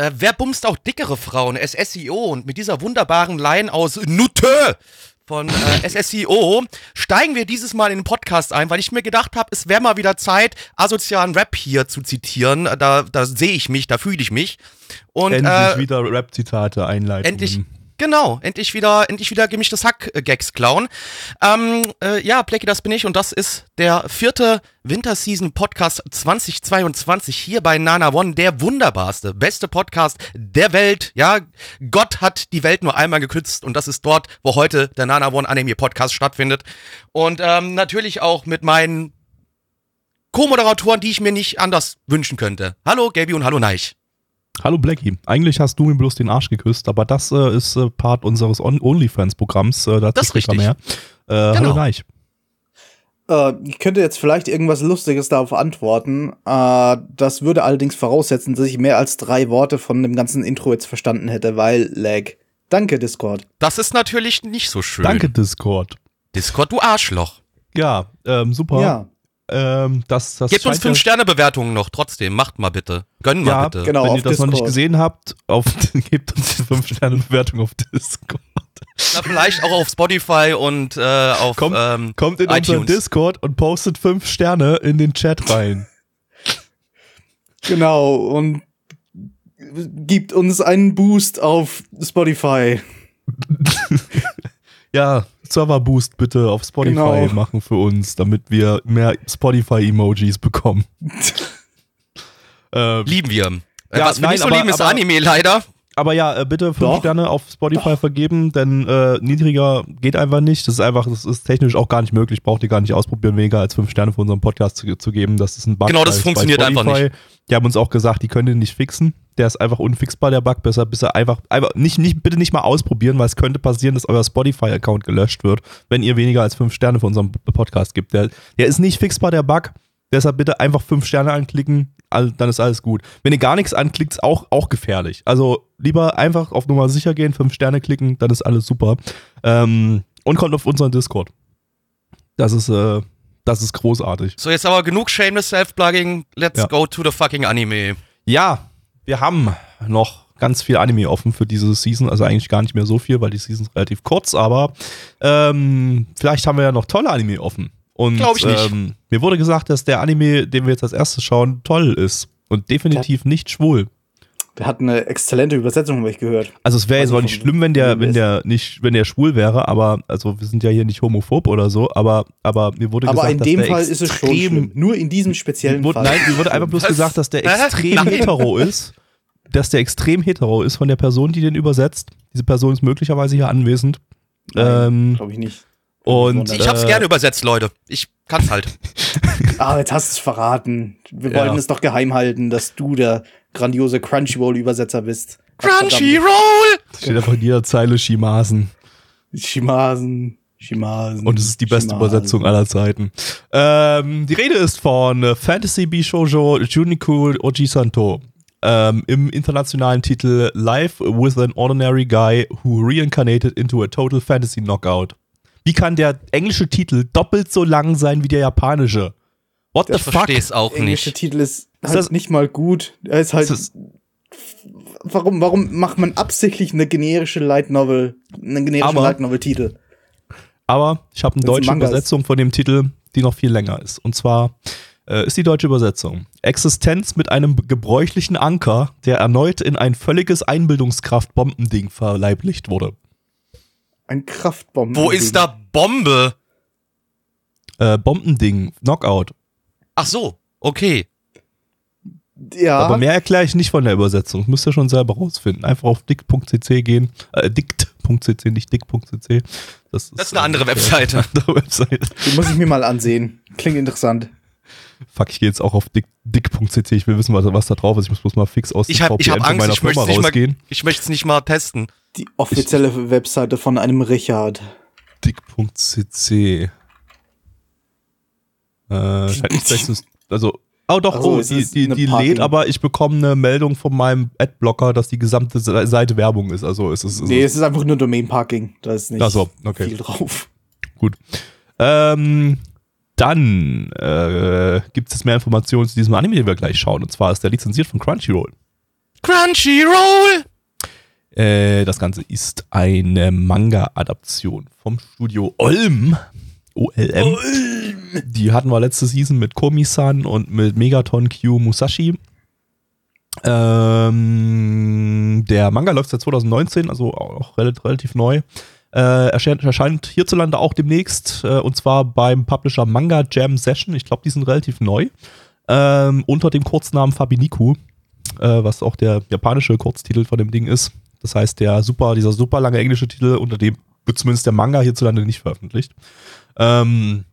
Äh, wer bumst auch dickere Frauen? SSIO und mit dieser wunderbaren Line aus Nutte von äh, SSIO steigen wir dieses Mal in den Podcast ein, weil ich mir gedacht habe, es wäre mal wieder Zeit, asozialen Rap hier zu zitieren. Da, da sehe ich mich, da fühle ich mich. Und, endlich äh, wieder Rap-Zitate einleiten. Endlich, genau, endlich wieder, endlich wieder gemischtes Hack-Gags klauen. Ähm, äh, ja, Plecky, das bin ich und das ist der vierte Winterseason-Podcast 2022 hier bei Nana One, der wunderbarste, beste Podcast der Welt. Ja, Gott hat die Welt nur einmal gekützt und das ist dort, wo heute der Nana One Anime Podcast stattfindet. Und ähm, natürlich auch mit meinen Co-Moderatoren, die ich mir nicht anders wünschen könnte. Hallo Gaby und hallo Neich. Hallo Blackie, eigentlich hast du mir bloß den Arsch geküsst, aber das äh, ist äh, Part unseres On OnlyFans-Programms. Äh, dazu Das ist richtig. mehr. Äh, Genau. Hallo Neich. Äh, ich könnte jetzt vielleicht irgendwas Lustiges darauf antworten. Äh, das würde allerdings voraussetzen, dass ich mehr als drei Worte von dem ganzen Intro jetzt verstanden hätte, weil Lag. Danke, Discord. Das ist natürlich nicht so schön. Danke, Discord. Discord, du Arschloch. Ja, ähm, super. Ja, Ähm, das, das Gebt uns scheint ja- 5-Sterne-Bewertungen noch trotzdem. Macht mal bitte. Gönn mal Ja, bitte. genau. Wenn ihr das noch nicht Discord. gesehen habt, auf, gebt uns die 5-Sterne-Bewertung auf Discord. Na, vielleicht auch auf Spotify und äh, auf Kommt, ähm, kommt in unseren iTunes. Discord und postet 5 Sterne in den Chat rein. genau. Und gibt uns einen Boost auf Spotify. Ja, Server-Boost bitte auf Spotify Genau. machen für uns, damit wir mehr Spotify-Emojis bekommen. ähm, lieben wir. Äh, Ja, Was wir nein, nicht so aber- lieben, ist aber- Anime leider. Aber ja, äh, bitte fünf Doch. Sterne auf Spotify vergeben, denn äh, niedriger geht einfach nicht. Das ist einfach, das ist technisch auch gar nicht möglich. Braucht ihr gar nicht ausprobieren, weniger als fünf Sterne für unseren Podcast zu, zu geben. Das ist ein Bug. Genau, das funktioniert einfach Spotify. Die haben uns auch gesagt, die können den nicht fixen. Der ist einfach unfixbar, der Bug. Besser, bis er einfach, einfach nicht, nicht, bitte nicht mal ausprobieren, weil es könnte passieren, dass euer Spotify-Account gelöscht wird, wenn ihr weniger als fünf Sterne für unseren Podcast gibt. Der, der ist nicht fixbar, der Bug. Deshalb bitte einfach fünf Sterne anklicken, all, dann ist alles gut. Wenn ihr gar nichts anklickt, ist auch, auch gefährlich. Also lieber einfach auf Nummer sicher gehen, fünf Sterne klicken, dann ist alles super. Ähm, und kommt auf unseren Discord. Das ist, äh, das ist großartig. So, jetzt aber genug Shameless Self-Plugging. Let's Ja. go to the fucking Anime. Ja, wir haben noch ganz viel Anime offen für diese Season. Also eigentlich gar nicht mehr so viel, weil die Season ist relativ kurz, aber ähm, vielleicht haben wir ja noch tolle Anime offen. Und Glaub ich nicht. Ähm, mir wurde gesagt, dass der Anime, den wir jetzt als erstes schauen, toll ist. Und definitiv nicht schwul. Der hat eine exzellente Übersetzung, habe ich gehört. Also es wäre jetzt Also auch nicht schlimm, wenn der, wenn der nicht, wenn der schwul wäre, aber also wir sind ja hier nicht homophob oder so, aber, aber mir wurde Aber gesagt, in dass dem der Fall ist es schon extrem- schlimm. Nur in diesem speziellen wurde, Fall. nein, mir wurde einfach bloß Was? gesagt, dass der extrem hetero ist. Dass der extrem hetero ist von der Person, die den übersetzt. Diese Person ist möglicherweise hier anwesend. Ähm, Glaube ich nicht. und Ich hab's äh, gerne übersetzt, Leute. Ich kann's halt. Ah, jetzt hast du es verraten. Wir Ja. wollten es doch geheim halten, dass du der grandiose Crunchyroll-Übersetzer bist. Crunchyroll! steht einfach in jeder Zeile Shimasen. Shimasen, Shimasen. Und es ist die beste Shimasen. Übersetzung aller Zeiten. Ähm, die Rede ist von Fantasy Bishojo Juniku Ojisanto. Ähm, Im internationalen Titel Life with an Ordinary Guy Who Reincarnated into a Total Fantasy Knockout. Wie kann der englische Titel doppelt so lang sein wie der japanische? What the Ich fuck? versteh's auch englische nicht. Titel ist, Ist halt das- nicht mal gut. Er ist halt. Ist das- warum, warum macht man absichtlich eine generische Light Novel, einen generischen Aber- Light Novel Titel? Aber ich habe eine deutsche. Übersetzung von dem Titel, die noch viel länger ist. Und zwar äh, ist die deutsche Übersetzung Existenz mit einem gebräuchlichen Anker, der erneut in ein völliges Einbildungskraft-Bombending verleiblicht wurde. Ein Kraftbomben. Wo ist da Bombe? Äh, Bombending, Knockout. Ach so, okay. Ja. Aber mehr erkläre ich nicht von der Übersetzung. Das müsst ihr schon selber rausfinden. Einfach auf dick.cc gehen. Äh, dict.cc, nicht dick.cc. Das ist, Das ist eine andere Webseite. Eine andere Webseite. Die muss ich mir mal ansehen. Klingt interessant. Fuck, ich gehe jetzt auch auf dick- dick.cc. Ich will wissen, was, was da drauf ist. Ich muss bloß mal fix aus dem Ich hab, ich hab Angst, meiner ich möchte nicht mal, rausgehen. ich möchte es nicht mal testen. Die offizielle Webseite von einem Richard. Dick.cc. Äh, also, oh doch, Ach so, oh, die, die, die lädt, aber ich bekomme eine Meldung von meinem Adblocker, dass die gesamte Se- Seite Werbung ist. Also es ist, es Nee, ist es ist einfach nur Domain-Parking. Da ist nicht Ach so, okay. viel drauf. gut. Ähm, dann äh, gibt es mehr Informationen zu diesem Anime, den wir gleich schauen. Und zwar ist der lizenziert von Crunchyroll. Crunchyroll! Äh, das Ganze ist eine Manga-Adaption vom Studio Olm. OLM. Die hatten wir letzte Season mit Komi-san und mit Megaton Q Musashi. Ähm, der Manga läuft seit 2019, also auch relativ, relativ neu. Äh, erscheint, erscheint hierzulande auch demnächst, äh, und zwar beim Publisher Manga Jam Session. Ich glaube, die sind relativ neu. Ähm, unter dem Kurznamen Fabiniku, äh, was auch der japanische Kurztitel von dem Ding ist. Das heißt, der super, dieser super lange englische Titel, unter dem wird zumindest der Manga hierzulande nicht veröffentlicht. Ähm,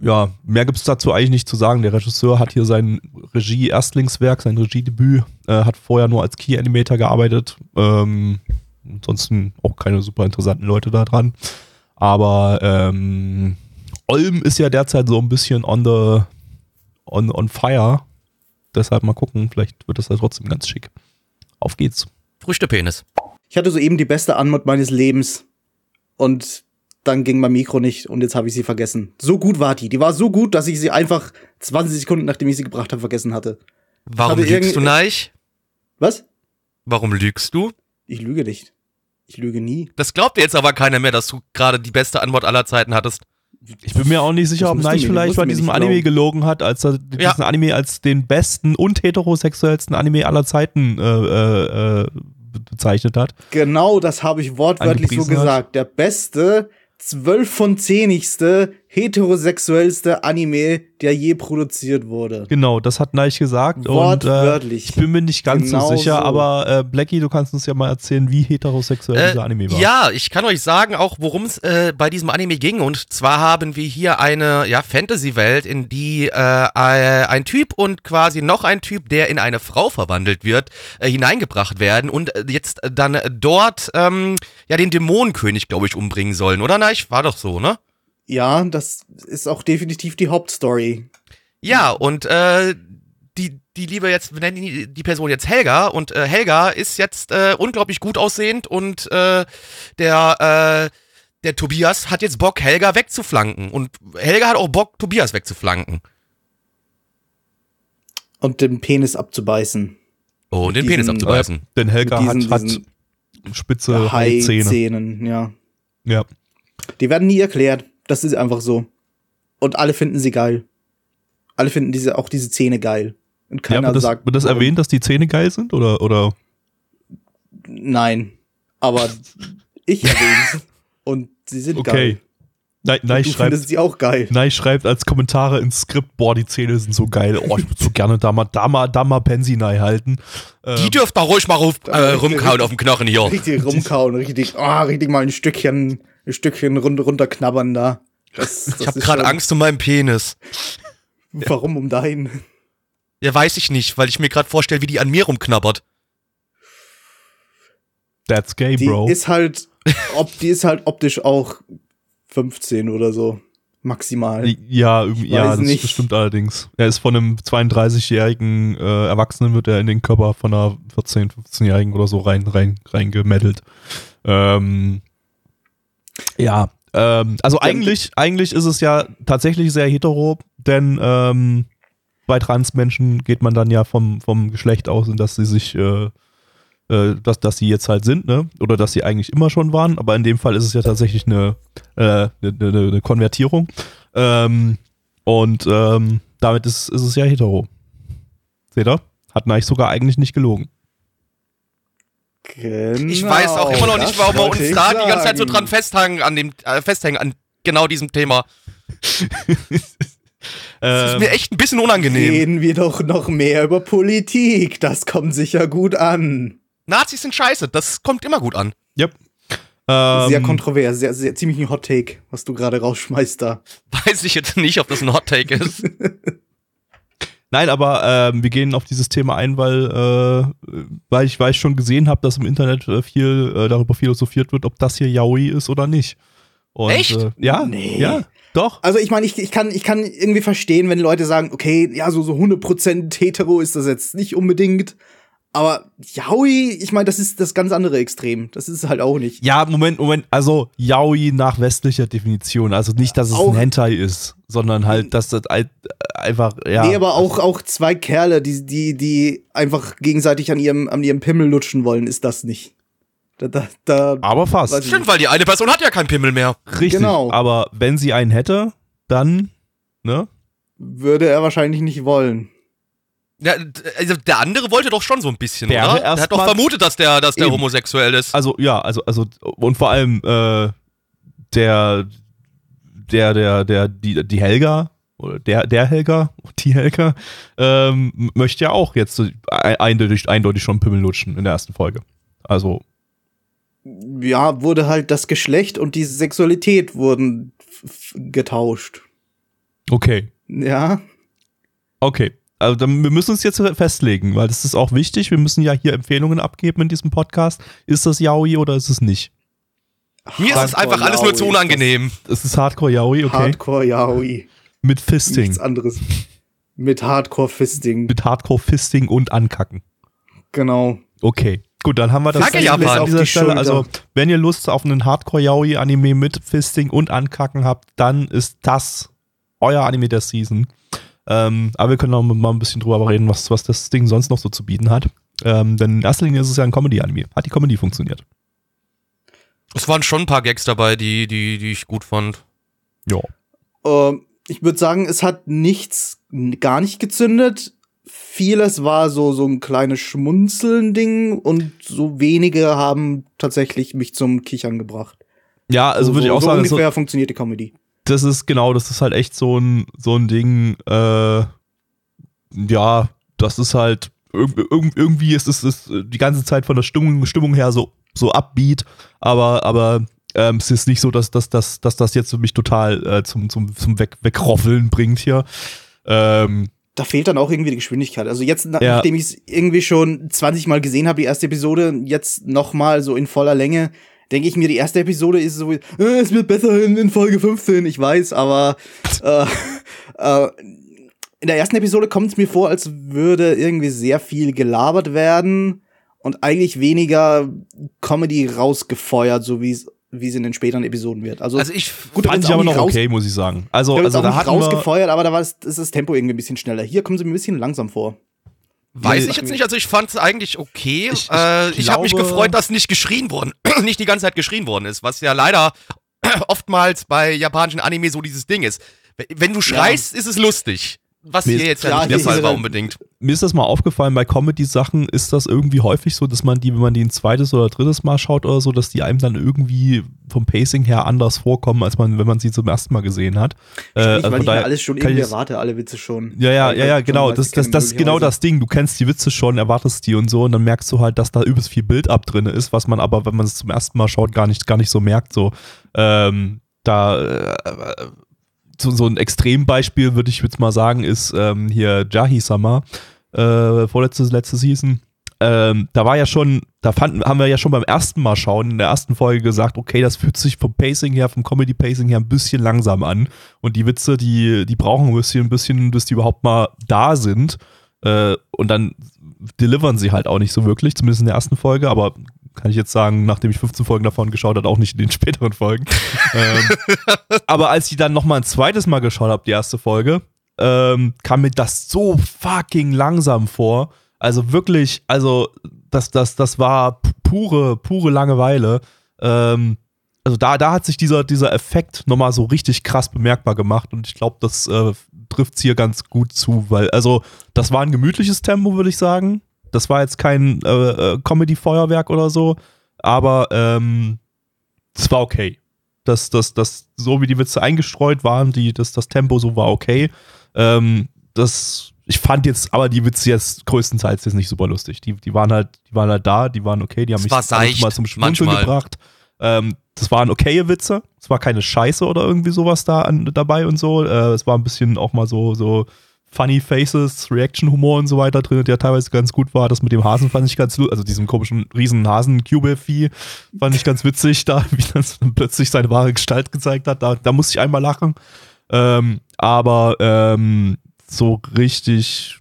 ja, mehr gibt es dazu eigentlich nicht zu sagen. Der Regisseur hat hier sein Regie-Erstlingswerk, sein Regiedebüt, äh, hat vorher nur als Key-Animator gearbeitet. Ähm, ansonsten auch keine super interessanten Leute da dran. Aber ähm, Olm ist ja derzeit so ein bisschen on the on, on fire. Deshalb mal gucken, vielleicht wird das ja trotzdem ganz schick. Auf geht's. Früchtepenis. Ich hatte soeben die beste Anmod meines Lebens. Und dann ging mein Mikro nicht und jetzt habe ich sie vergessen. So gut war die. Die war so gut, dass ich sie einfach 20 Sekunden, nachdem ich sie gebracht habe, vergessen hatte. Warum Hatte lügst du nicht? Was? Warum lügst du? Ich lüge nicht. Ich lüge nie. Das glaubt dir jetzt aber keiner mehr, dass du gerade die beste Antwort aller Zeiten hattest. Ich bin mir auch nicht sicher, Das ob mir- vielleicht bei diesem Anime glauben. gelogen hat, als er Ja. diesen Anime als den besten und heterosexuellsten Anime aller Zeiten äh, äh, äh, bezeichnet hat. Genau das habe ich wortwörtlich so Angepriesen hat. gesagt. Der beste, 12 von 10igste, heterosexuellste Anime, der je produziert wurde. Genau, das hat Neich gesagt. Und, äh, Wortwörtlich. ich bin mir nicht ganz Genau so sicher, so. aber äh, Blackie, du kannst uns ja mal erzählen, wie heterosexuell Äh, dieser Anime war. ja, ich kann euch sagen, auch worum es äh, bei diesem Anime ging. Und zwar haben wir hier eine ja, Fantasy-Welt, in die äh, ein Typ und quasi noch ein Typ, der in eine Frau verwandelt wird, äh, hineingebracht werden und äh, jetzt dann dort ähm, ja den Dämonenkönig, glaube ich, umbringen sollen, oder? Nein, war doch so, ne? Ja, das ist auch definitiv die Hauptstory. Ja, und äh, die, die liebe jetzt, wir nennen die, Person jetzt Helga und äh, Helga ist jetzt äh, unglaublich gut aussehend und äh, der, äh, der Tobias hat jetzt Bock, Helga wegzuflanken. Und Helga hat auch Bock, Tobias wegzuflanken. Und den Penis abzubeißen. Oh, und den Mit Penis diesen- abzubeißen. Denn Helga diesen- hat, diesen hat spitze Hai-Zähne. Hai-Zähnen, ja. Ja. Die werden nie erklärt. Das ist einfach so. Und alle finden sie geil. Alle finden diese, auch diese Zähne geil. Und ja, keiner wird das, sagt. wird das warum. erwähnt, dass die Zähne geil sind? Oder, oder? Nein. Aber ich erwähne Und sie sind Okay. geil. Nein, nein, du schreibt, findest sie auch geil. nein, schreibt als Kommentare ins Skript, boah, die Zähne sind so geil. Oh, ich würde so gerne da mal, da mal, da mal Pensinei halten. Ähm, Die dürft mal ruhig mal ruf, äh, rumkauen auf dem Knochen hier. Richtig rumkauen, richtig, ah, richtig mal ein Stückchen, ein Stückchen run runterknabbern da. Das, das Ich habe gerade Angst um meinen Penis. Warum um deinen? Ja, weiß ich nicht, weil ich mir gerade vorstelle, wie die an mir rumknabbert. That's gay, Die Bro. ist halt, ob, die ist halt optisch auch 15 oder so. Maximal. Ja, ja, das nicht. bestimmt allerdings. Er ist von einem 32-jährigen äh, Erwachsenen, wird er in den Körper von einer 14-, 15-jährigen oder so rein, rein, reingemeddelt. Ähm, ja, ähm, also eigentlich, eigentlich ist es ja tatsächlich sehr hetero, denn ähm, bei Transmenschen geht man dann ja vom, vom Geschlecht aus, in dass sie sich, äh, äh, dass, dass sie jetzt halt sind, ne? Oder dass sie eigentlich immer schon waren, aber in dem Fall ist es ja tatsächlich eine, äh, eine, eine, eine Konvertierung. Ähm, und ähm, damit ist, ist es ja hetero. Seht ihr? Hat Neich sogar eigentlich nicht gelogen. Genau, Ich weiß auch immer noch nicht, warum wir uns ich da die ganze Zeit so sagen. dran festhängen an dem, äh, festhängen an genau diesem Thema. Das ist Ähm, mir echt ein bisschen unangenehm. Reden wir doch noch mehr über Politik. Das kommt sicher gut an. Nazis sind scheiße, das kommt immer gut an. yep. Ähm, Sehr kontrovers, sehr, sehr ziemlich ein Hot Take, was du gerade rausschmeißt da. Weiß ich jetzt nicht, ob das ein Hot Take ist. Nein, aber ähm, wir gehen auf dieses Thema ein, weil, äh, weil, ich, weil ich schon gesehen habe, dass im Internet äh, viel äh, darüber philosophiert wird, ob das hier Yaoi ist oder nicht. Und, Echt? Äh, ja, Nee. ja, doch. Also ich meine, ich, ich, kann, ich kann irgendwie verstehen, wenn Leute sagen, okay, ja, so, so 100% hetero ist das jetzt nicht unbedingt. Aber Yaoi, ich meine, das ist das ganz andere Extrem. Das ist halt auch nicht. Ja, Moment, Moment. Also Yaoi nach westlicher Definition. Also nicht, dass es Auch- ein Hentai ist, sondern halt, dass das ein- einfach, ja. Nee, aber auch, auch zwei Kerle, die, die, die einfach gegenseitig an ihrem, an ihrem Pimmel lutschen wollen, ist das nicht. Da, da, da, aber fast. Stimmt, weil die eine Person hat ja keinen Pimmel mehr. Richtig. Genau. Aber wenn sie einen hätte, dann, ne? würde er wahrscheinlich nicht wollen. Ja, also der andere wollte doch schon so ein bisschen, Wäre oder? Der hat doch vermutet, dass der, dass der Eben. homosexuell ist. Also, ja, also, also, und vor allem, äh, der, der, der, der, die, die Helga, oder der, der Helga, die Helga, ähm, möchte ja auch jetzt eindeutig, eindeutig schon Pimmel lutschen in der ersten Folge. Also, Ja, wurde halt das Geschlecht und die Sexualität wurden getauscht. okay. Ja. Okay. Also dann, wir müssen uns jetzt festlegen, weil das ist auch wichtig. Wir müssen ja hier Empfehlungen abgeben in diesem Podcast. Ist das Yaoi oder ist es nicht? Mir ist es einfach alles nur zu Yaoi ist das. unangenehm. Es ist Hardcore Yaoi, okay. Hardcore Yaoi. Mit Fisting. Nichts anderes. Mit Hardcore Fisting. Mit Hardcore Fisting und Ankacken. Genau. Okay. Gut, dann haben wir das Danke, an Japan. dieser Auf die Stelle. Also, wenn ihr Lust auf einen Hardcore Yaoi Anime mit Fisting und Ankacken habt, dann ist das euer Anime der Season. Ähm, aber wir können auch mal ein bisschen drüber reden, was, was das Ding sonst noch so zu bieten hat. Ähm, denn in erster Linie ist es ja ein Comedy-Anime. Hat die Comedy funktioniert? Es waren schon ein paar Gags dabei, die, die, die ich gut fand. Ja. Ähm, ich würde sagen, es hat nichts gar nicht gezündet. Vieles war so, so ein kleines Schmunzeln-Ding und so wenige haben tatsächlich mich zum Kichern gebracht. Ja, also so, würde ich so, auch so sagen, so, ungefähr funktioniert die Comedy. Das ist genau, das ist halt echt so ein, so ein Ding, äh, ja, das ist halt, irg irg irgendwie ist es ist die ganze Zeit von der Stimmung, Stimmung her so, so upbeat, aber, aber ähm, es ist nicht so, dass, dass, dass, dass das jetzt mich total äh, zum, zum, zum Weg, Wegroffeln bringt hier. Ähm, Da fehlt dann auch irgendwie die Geschwindigkeit. Also jetzt, Ja. nachdem ich es irgendwie schon 20 Mal gesehen habe, die erste Episode, jetzt noch mal so in voller Länge, denke ich mir, die erste Episode ist so, äh, es wird besser in, in Folge 15, ich weiß, aber äh, äh, in der ersten Episode kommt es mir vor, als würde irgendwie sehr viel gelabert werden und eigentlich weniger Comedy rausgefeuert, so wie es wie es in den späteren Episoden wird. Also, Also ich gut, fand ich aber noch okay, muss ich sagen. Also, da wird's also auch da wir, rausgefeuert, aber da war das, ist das Tempo irgendwie ein bisschen schneller. Hier kommen sie mir ein bisschen langsam vor. Weiß ich jetzt nicht, also ich fand es eigentlich okay. Ich- ich äh, ich habe mich gefreut, dass nicht geschrien worden, nicht die ganze Zeit geschrien worden ist, was ja leider oftmals bei japanischen Anime so dieses Ding ist. Wenn du schreist, ist es lustig. Was Mir hier ist- jetzt ja, nicht der Fall war unbedingt. mir ist das mal aufgefallen, bei Comedy-Sachen ist das irgendwie häufig so, dass man die, wenn man die ein zweites oder drittes Mal schaut oder so, dass die einem dann irgendwie vom Pacing her anders vorkommen, als man, wenn man sie zum ersten Mal gesehen hat. Äh, also weil ich mir alles schon irgendwie erwarte, alle Witze schon. Ja, ja, ja, ja, genau. Das, das, das ist genau das Ding. Du kennst die Witze schon, erwartest die und so, und dann merkst du halt, dass da übelst viel Build-up drin ist, was man aber, wenn man es zum ersten Mal schaut, gar nicht, gar nicht so merkt. So, ähm, da äh, so, so ein Extrembeispiel würde ich jetzt mal sagen, ist ähm, hier Jahi-Sama, äh, vorletzte, letzte Season. Ähm, da war ja schon, da fanden, haben wir ja schon beim ersten Mal schauen, in der ersten Folge gesagt, okay, das fühlt sich vom Pacing her, vom Comedy-Pacing her ein bisschen langsam an. Und die Witze, die, die brauchen ein bisschen, ein bisschen, bis die überhaupt mal da sind. Äh, und dann delivern sie halt auch nicht so wirklich, zumindest in der ersten Folge, aber kann ich jetzt sagen, nachdem ich 15 Folgen davon geschaut habe, auch nicht in den späteren Folgen. ähm, aber als ich dann noch mal ein zweites Mal geschaut habe, die erste Folge, ähm, kam mir das so fucking langsam vor. Also wirklich, also das, das, das war pu- pure, pure Langeweile. Ähm, also da, da hat sich dieser, dieser Effekt nochmal so richtig krass bemerkbar gemacht und ich glaube, das äh, trifft hier ganz gut zu, weil, also, das war ein gemütliches Tempo, würde ich sagen. Das war jetzt kein äh, äh, Comedy-Feuerwerk oder so, aber ähm, es war okay. Das, das, das, so wie die Witze eingestreut waren, die, das, das Tempo so war okay. Ähm, das, ich fand jetzt aber die Witze jetzt größtenteils jetzt nicht super lustig. Die, die waren halt, die waren halt da, die waren okay, die haben Es mich mal zum Schmunzeln gebracht. Ähm, das waren okaye Witze. Es war keine Scheiße oder irgendwie sowas da an, dabei und so. Äh, es war ein bisschen auch mal so, so Funny Faces, Reaction-Humor und so weiter drin, der teilweise ganz gut war. Das mit dem Hasen fand ich ganz, also diesem komischen riesen hasen vieh fand ich ganz witzig, da, wie das dann plötzlich seine wahre Gestalt gezeigt hat. Da, da musste ich einmal lachen. Ähm, aber ähm, so richtig,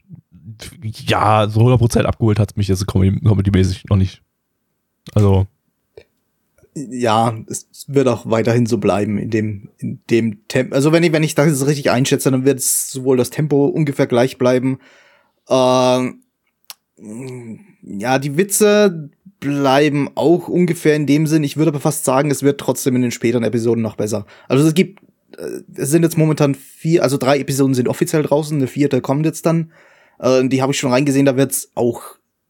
ja, so 100% abgeholt hat mich jetzt Comedy- Comedy-mäßig noch nicht. Also, ja, es wird auch weiterhin so bleiben in dem, in dem Tempo. Also wenn ich, wenn ich das richtig einschätze, dann wird es sowohl das Tempo ungefähr gleich bleiben. Ähm, ja, die Witze bleiben auch ungefähr in dem Sinn. Ich würde aber fast sagen, es wird trotzdem in den späteren Episoden noch besser. Also es gibt, äh, es sind jetzt momentan vier, also drei Episoden sind offiziell draußen, eine vierte kommt jetzt dann. Äh, die habe ich schon reingesehen, da wird es auch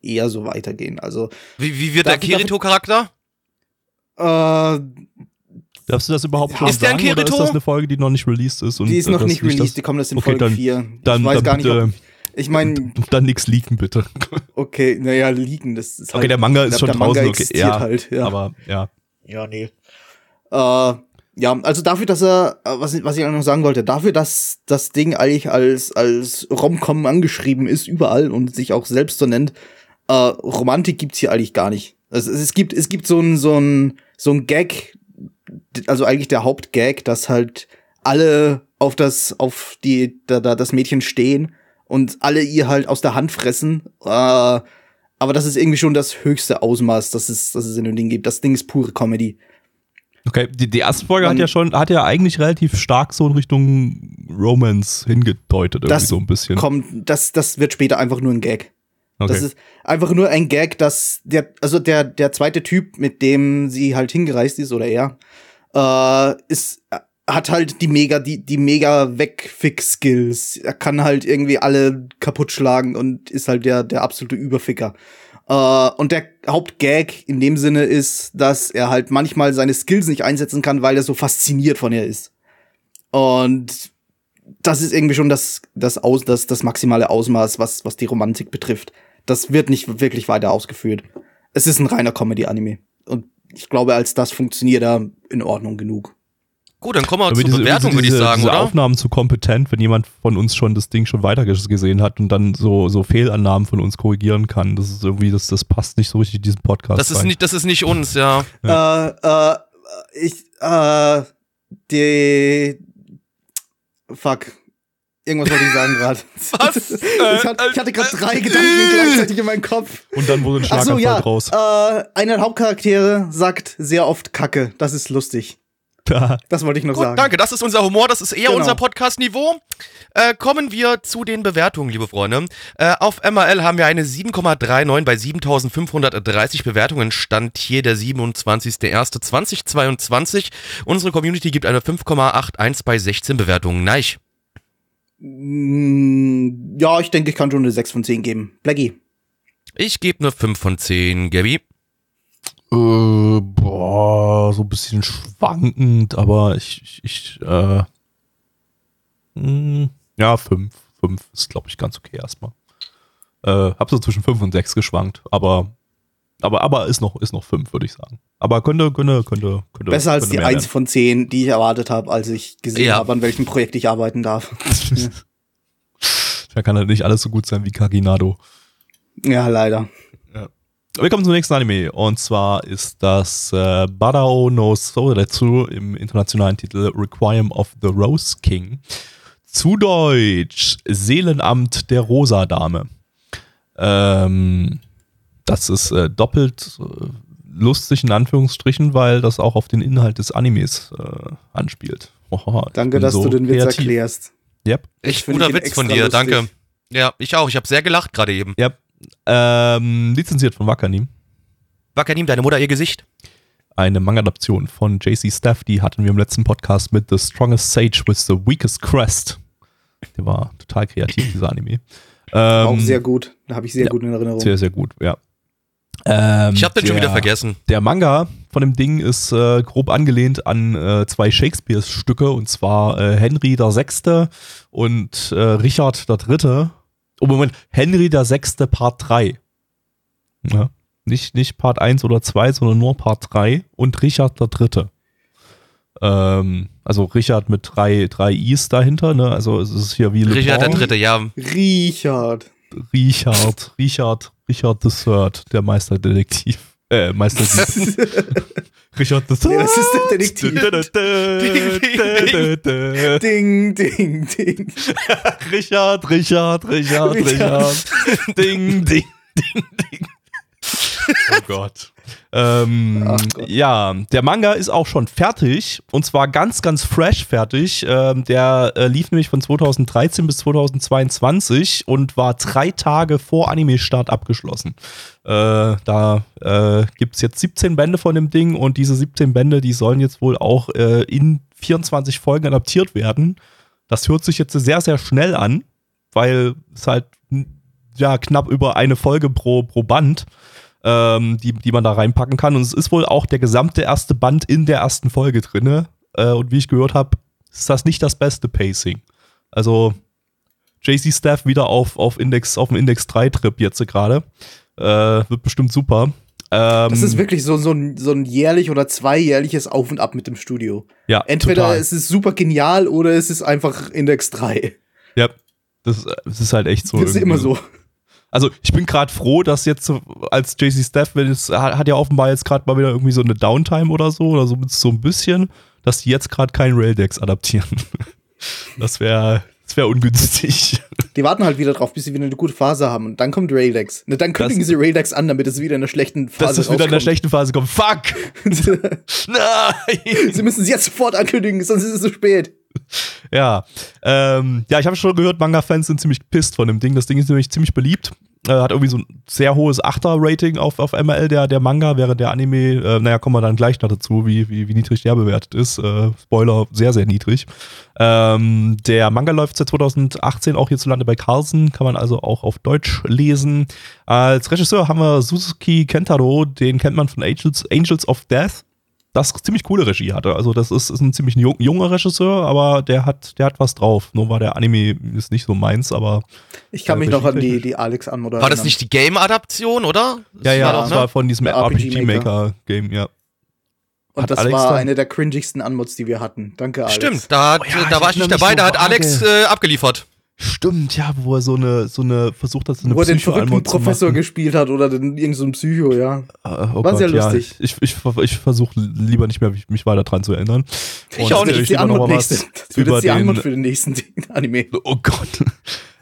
eher so weitergehen. Also Wie, wie wird der Kirito-Charakter? Äh, darfst du das überhaupt schon Ist der ein sagen oder ist das eine Folge, die noch nicht released ist? Und Die ist äh, noch nicht released, das- die kommt erst in Okay, Folge dann- 4. Dann, ich weiß dann gar nicht, bitte, ob, ich meine, dann nix leaken, bitte. okay, naja, liegen, das ist Okay, der Manga ist schon der Manga draußen, okay, existiert ja, halt, ja. Aber ja. ja, nee. Äh, ja, also dafür, dass er, äh, was, ich- was ich auch noch sagen wollte, dafür, dass das Ding eigentlich als, als Rom-Com angeschrieben ist, überall und sich auch selbst so nennt, äh, Romantik gibt's hier eigentlich gar nicht. Also es, es gibt, es gibt so ein, so ein, so ein Gag, also eigentlich der Hauptgag, dass halt alle auf das, auf die, da, da das Mädchen stehen und alle ihr halt aus der Hand fressen. Äh, aber das ist irgendwie schon das höchste Ausmaß, das es, das es in dem Ding gibt. Das Ding ist pure Comedy. Okay, die, die erste Folge hat Man- ja schon, hat ja eigentlich relativ stark so in Richtung Romance hingedeutet, irgendwie so ein bisschen. Kommt, das, das wird später einfach nur ein Gag. Okay. Das ist einfach nur ein Gag, dass der, also der, der zweite Typ, mit dem sie halt hingereist ist, oder er, äh, ist, hat halt die mega, die, die mega Wegfix-Skills. Er kann halt irgendwie alle kaputt schlagen und ist halt der, der absolute Überficker. Äh, und der Hauptgag in dem Sinne ist, dass er halt manchmal seine Skills nicht einsetzen kann, weil er so fasziniert von ihr ist. Und das ist irgendwie schon das, das, Aus, das, das maximale Ausmaß, was, was die Romantik betrifft. Das wird nicht wirklich weiter ausgeführt. Es ist ein reiner Comedy-Anime. Und ich glaube, als das funktioniert er in Ordnung genug. Gut, dann kommen wir Aber zur diese- Bewertung, diese- würde ich sagen, diese oder? Aufnahmen zu kompetent, wenn jemand von uns schon das Ding schon weiter gesehen hat und dann so, so Fehlannahmen von uns korrigieren kann, das ist irgendwie, das, das passt nicht so richtig in diesen Podcast. Das ist rein. nicht, das ist nicht uns, ja. Äh, äh, ich, äh, die, fuck. Irgendwas wollte ich sagen gerade. Was? ich, hatte, gerade drei Gedanken gleichzeitig in meinem Kopf. Und dann wurde ein Ach so, Schlaganfall ja. draus. Äh, einer der Hauptcharaktere sagt sehr oft Kacke. Das ist lustig. Das wollte ich noch Gut, sagen. danke. Das ist unser Humor, das ist eher Genau. unser Podcast-Niveau. Äh, kommen wir zu den Bewertungen, liebe Freunde. Äh, auf MRL haben wir eine 7,39 bei 7530 Bewertungen. Stand hier der 27.01.2022. Unsere Community gibt eine 5,81 bei 16 Bewertungen. Neich. Mm, Ja, ich denke, ich kann schon eine 6 von 10 geben. Blackie. Ich gebe eine 5 von 10, Gabby. Äh, boah, so ein bisschen schwankend, aber ich, ich, ich äh, mh, ja, fünf. Fünf ist, glaube ich, ganz okay erstmal. Äh, hab so zwischen fünf und sechs geschwankt, aber, aber, aber ist noch, ist noch fünf, würde ich sagen. Aber könnte, könnte, könnte, könnte. Besser als könnte die 1 von 10, die ich erwartet habe, als ich gesehen Ja. habe, an welchem Projekt ich arbeiten darf. werden. Da kann halt nicht alles so gut sein wie Kaginado. Ja, leider. Wir kommen zum nächsten Anime und zwar ist das äh, Badao no Soretsu im internationalen Titel Requiem of the Rose King. Zu Deutsch Seelenamt der Rosa Dame. Ähm, das ist äh, doppelt äh, lustig in Anführungsstrichen, weil das auch auf den Inhalt des Animes äh, anspielt. Oha, Danke, dass so du den Witz kreativ. erklärst. Yep. Echt guter Witz von dir, lustig. danke. Ja, ich auch. Ich habe sehr gelacht gerade eben. Yep. Ähm, lizenziert von Wakanim. Wakanim, deine Mutter, ihr Gesicht. eine Manga-Adaption von JC Staff, die hatten wir im letzten Podcast mit The Strongest Sage with the Weakest Crest. Der war total kreativ, dieser Anime. Ähm, Auch sehr gut. Da habe ich sehr ja, gut in Erinnerung. sehr, sehr gut, ja. Ähm, Ich habe den schon der- wieder vergessen. Der Manga von dem Ding ist äh, grob angelehnt an äh, zwei Shakespeare-Stücke, und zwar äh, Henry VI. und äh, Richard III. Oh, Moment, Henry VI. Part 3. Ja. Nicht, nicht Part 1 oder 2, sondern nur Part 3 und Richard III. Ähm, also Richard mit drei, drei Is dahinter, ne? Also es ist hier wie Le Richard der. Dritte, ja. Richard. Richard, Richard, Richard the Third, der Meisterdetektiv. Äh, Meisterdieb. Richard the Third. Nee, das ist der Detektiv. Ding, ding, ding. Richard, Richard, Richard, Richard. Ding, ding, ding, ding. Oh Gott. Ähm. Ja, der Manga ist auch schon fertig und zwar ganz, ganz fresh fertig. Ähm, der äh, lief nämlich von 2013 bis 2022 und war drei Tage vor Anime-Start abgeschlossen. Äh, da äh, gibt es jetzt 17 Bände von dem Ding und diese 17 Bände, die sollen jetzt wohl auch äh, in 24 Folgen adaptiert werden. Das hört sich jetzt sehr, sehr schnell an, weil es halt ja knapp über eine Folge pro, pro Band, ähm, die, die man da reinpacken kann. Und es ist wohl auch der gesamte erste Band in der ersten Folge drinne. Äh, und wie ich gehört habe, ist das nicht das beste Pacing. Also JC Staff wieder auf, auf Index, auf dem Index 3-Trip jetzt gerade. Äh, wird bestimmt super. Ähm, Das ist wirklich so, so, ein, so ein jährlich oder zweijährliches Auf und Ab mit dem Studio. ja, Entweder total. es ist super genial oder es ist einfach Index 3. Ja, das, das ist halt echt so. Das ist immer irgendwie. so. Also ich bin gerade froh, dass jetzt als JC Staff, wenn es hat hat ja offenbar jetzt gerade mal wieder irgendwie so eine Downtime oder so oder so, so ein bisschen, dass die jetzt gerade keinen Raildex adaptieren. Das wäre das wäre ungünstig. Die warten halt wieder drauf, bis sie wieder eine gute Phase haben. Und dann kommt Raildex. Ne, dann kündigen Das- sie Raildex an, damit es wieder in einer schlechten Phase Dass das wieder in der schlechten Phase kommt. Fuck! Nein! sie müssen es jetzt sofort ankündigen, sonst ist es zu spät. Ja, ähm, ja, ich habe schon gehört, Manga-Fans sind ziemlich pisst von dem Ding. Das Ding ist nämlich ziemlich beliebt. Äh, hat irgendwie so ein sehr hohes Achter-Rating auf, auf ML, der, der Manga, während der Anime, äh, naja, kommen wir dann gleich noch dazu, wie, wie, wie niedrig der bewertet ist. Äh, Spoiler, sehr, sehr niedrig. Ähm, der Manga läuft seit 2018 auch hierzulande bei Carlsen, kann man also auch auf Deutsch lesen. Als Regisseur haben wir Suzuki Kentaro, den kennt man von Angels, Angels of Death das ziemlich coole Regie hatte. Also das ist, ist ein ziemlich jung, junger Regisseur, aber der hat, der hat was drauf. Nur war der Anime ist nicht so meins, aber Ich kann Ja, mich noch an die, die Alex anmoderieren. War das nicht die Game-Adaption, oder? ja, ja, war das doch, war ne? von diesem RPG, Maker Game, ja. Und hat das Alex war dann- eine der cringigsten Anmods, die wir hatten. Danke, Alex. Stimmt, da, hat, Oh ja, da ich war ich nicht dabei, so da hat. Alex äh, abgeliefert. Stimmt, ja, wo er so eine, so eine versucht hat, so eine Wo er den verrückten Professor gespielt hat oder den, irgend so ein Psycho, ja. Äh, oh War sehr ja, lustig. Ich, ich, ich versuche lieber nicht mehr, mich weiter dran zu erinnern. Ich auch nicht. ist die nächste. was Das wird jetzt die den, für den nächsten Anime. Oh Gott.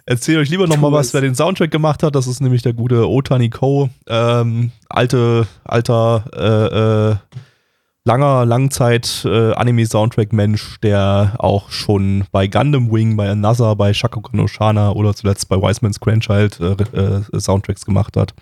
Erzähl euch lieber noch mal Tu was, wer den Soundtrack gemacht hat. Das ist nämlich der gute Otani Ko. Ähm, alte, alter, äh, äh, langer, Langzeit äh, der auch schon bei Gundam Wing, bei Another, bei Shakugan no oder zuletzt bei Wiseman's Grandchild äh, äh, Soundtracks gemacht hat.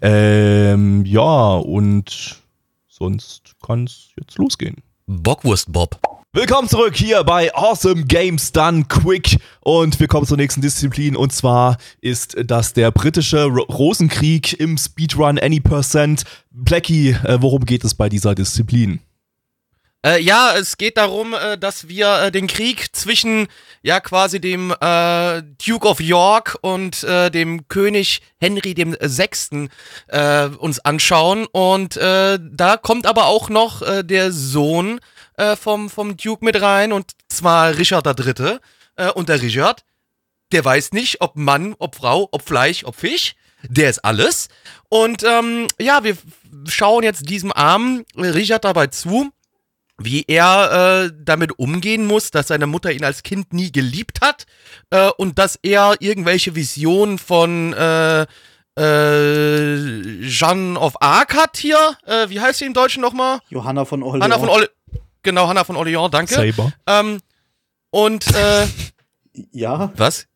Ähm, ja, und sonst kann es jetzt losgehen. Bockwurst Bob. Willkommen zurück hier bei Awesome Games Done Quick und wir kommen zur nächsten Disziplin und zwar ist das der britische Ro Rosenkrieg im Speedrun Any Percent. Blackie, äh, worum geht es bei dieser Disziplin? Äh, ja, es geht darum, äh, dass wir äh, den Krieg zwischen ja quasi dem äh, Duke of York und äh, dem König Henry dem Sechsten uns anschauen und da kommt aber auch noch der Sohn äh, vom vom Duke mit rein und zwar Richard der Dritte äh, und der Richard, der weiß nicht, ob Mann, ob Frau, ob Fleisch, ob Fisch. Der ist alles. Und ähm, ja, wir schauen jetzt diesem armen Richard dabei zu, wie er äh, damit umgehen muss, dass seine Mutter ihn als Kind nie geliebt hat äh, und dass er irgendwelche Visionen von äh, äh, Jeanne of Arc hat hier. Äh, wie heißt sie im Deutschen nochmal? Johanna von Orleans. Hanna von Orle Genau, Hanna von Orleans, danke. Saber. Ähm, und äh, Ja, was?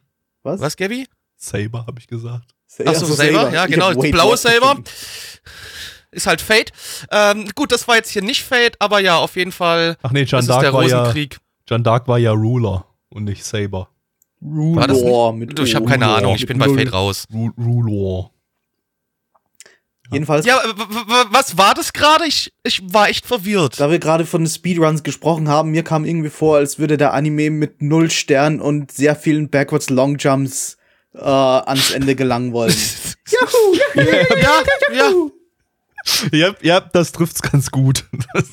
was? Was, Gabby? Saber, habe ich gesagt. Sa- Ach so, Saber, ja genau, die blaue Saber. Ist halt Fate. Ähm, gut, das war jetzt hier nicht Fate, aber ja, auf jeden Fall. Ach nee, der d'Arc war, ja, Rosenkrieg. Jeanne d'Arc war ja Ruler und nicht Saber. War das nicht? mit Du, ich habe keine Ahnung, ich bin bei. Fate raus. Ru Rulor. Jedenfalls, Ja, was war das gerade? Ich, ich war echt verwirrt. da wir gerade von Speedruns gesprochen haben, mir kam irgendwie vor, als würde der Anime mit null Sternen und sehr vielen Backwards Long Jumps äh, ans Ende gelangen wollen. Juhu, juhu, ja, ja. Ja, ja, das trifft's ganz gut. Das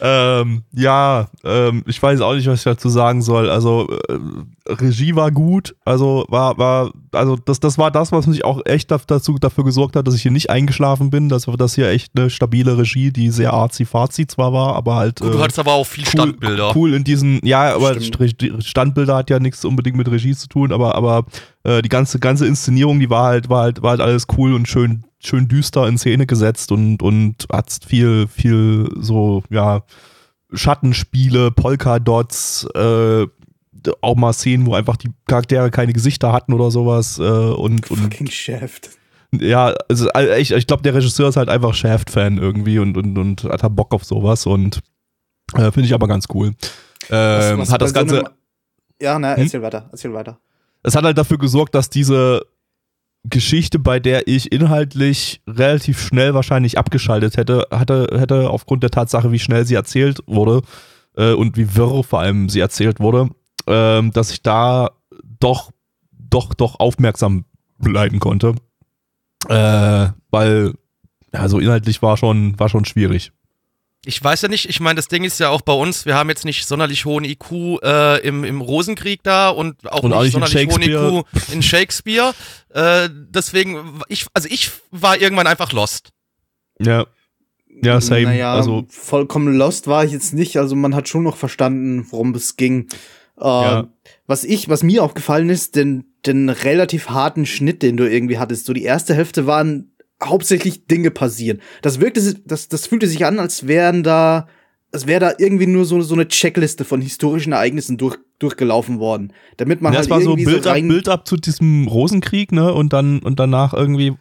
ähm, ja, ähm, ich weiß auch nicht, was ich dazu sagen soll. Also äh, Regie war gut, also war war also das das war das, was mich auch echt dazu dafür gesorgt hat, dass ich hier nicht eingeschlafen bin. Das war das hier echt eine stabile Regie, die sehr arzi fazi zwar war, aber halt Gut, du äh, hattest aber auch viel cool, Standbilder. Cool in diesen, ja, aber Stimmt. Standbilder hat ja nichts unbedingt mit Regie zu tun, aber, aber äh, die ganze, ganze Inszenierung, die war halt, war halt, war halt alles cool und schön, schön düster in Szene gesetzt und, und hat viel, viel so, ja, Schattenspiele, Polka-Dots, äh, auch mal Szenen, wo einfach die Charaktere keine Gesichter hatten oder sowas äh, und, und Fucking Shaft. ja, also äh, ich, ich glaube, der Regisseur ist halt einfach Shaft-Fan irgendwie und, und, und hat halt Bock auf sowas und äh, finde ich aber ganz cool. Ähm, Was- was hat das so Ganze, einem- ja, na, Hm? erzähl weiter, erzähl weiter. es hat halt dafür gesorgt, dass diese Geschichte, bei der ich inhaltlich relativ schnell wahrscheinlich abgeschaltet hätte, hatte, hätte aufgrund der Tatsache, wie schnell sie erzählt wurde äh, und wie wirr vor allem sie erzählt wurde, ähm, dass ich da doch, doch, doch aufmerksam bleiben konnte. Äh, weil, ja, so inhaltlich war schon, war schon schwierig. Ich weiß ja nicht, ich meine, das Ding ist ja auch bei uns, wir haben jetzt nicht sonderlich hohen IQ äh, im, im Rosenkrieg da und auch Und auch nicht sonderlich hohen. IQ in Shakespeare. Äh, deswegen, ich, also ich war irgendwann einfach lost. Ja. Ja, same. Naja, also, vollkommen lost war ich jetzt nicht. Also man hat schon noch verstanden, worum es ging. Äh, Ja. Was ich, was mir aufgefallen ist, den, den relativ harten Schnitt, den du irgendwie hattest. So die erste Hälfte waren hauptsächlich Dinge passieren. Das wirkte, das, das fühlte sich an, als wären da, als wäre da irgendwie nur so, so eine Checkliste von historischen Ereignissen durch, durchgelaufen worden. Damit man das halt war so irgendwie Bild so ab, rein, Bild ab zu diesem Rosenkrieg, ne? Und dann und danach irgendwie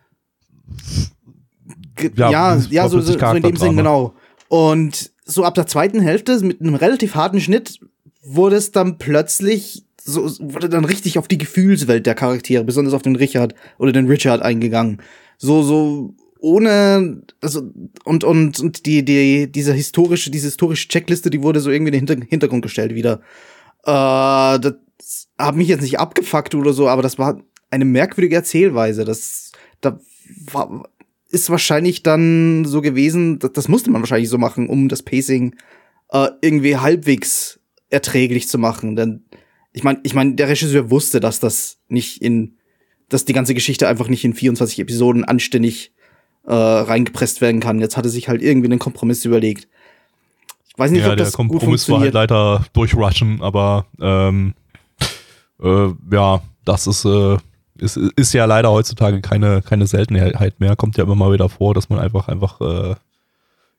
Ge- Ja, Ja, das ja, war so, so, so in dem Sinn, Charakterdrama. genau. Und so ab der zweiten Hälfte mit einem relativ harten Schnitt wurde es dann plötzlich so wurde dann richtig auf die Gefühlswelt der Charaktere, besonders auf den Richard oder den Richard eingegangen. So so ohne also und und und die die diese historische diese historische Checkliste, die wurde so irgendwie in den Hinter Hintergrund gestellt wieder. Äh, das hat mich jetzt nicht abgefuckt oder so, aber das war eine merkwürdige Erzählweise. Das da war, ist wahrscheinlich dann so gewesen, das, das musste man wahrscheinlich so machen, um das Pacing äh, irgendwie halbwegs erträglich zu machen. Denn ich meine, ich meine, der Regisseur wusste, dass das nicht in, dass die ganze Geschichte einfach nicht in 24 Episoden anständig äh, reingepresst werden kann. Jetzt hat er sich halt irgendwie einen Kompromiss überlegt. Ich weiß nicht, ja, ob der das gut Kompromiss war halt leider durchrushen, aber ähm, äh, ja, das ist, äh, ist, ist ja leider heutzutage keine, keine Seltenheit mehr. Kommt ja immer mal wieder vor, dass man einfach, einfach äh,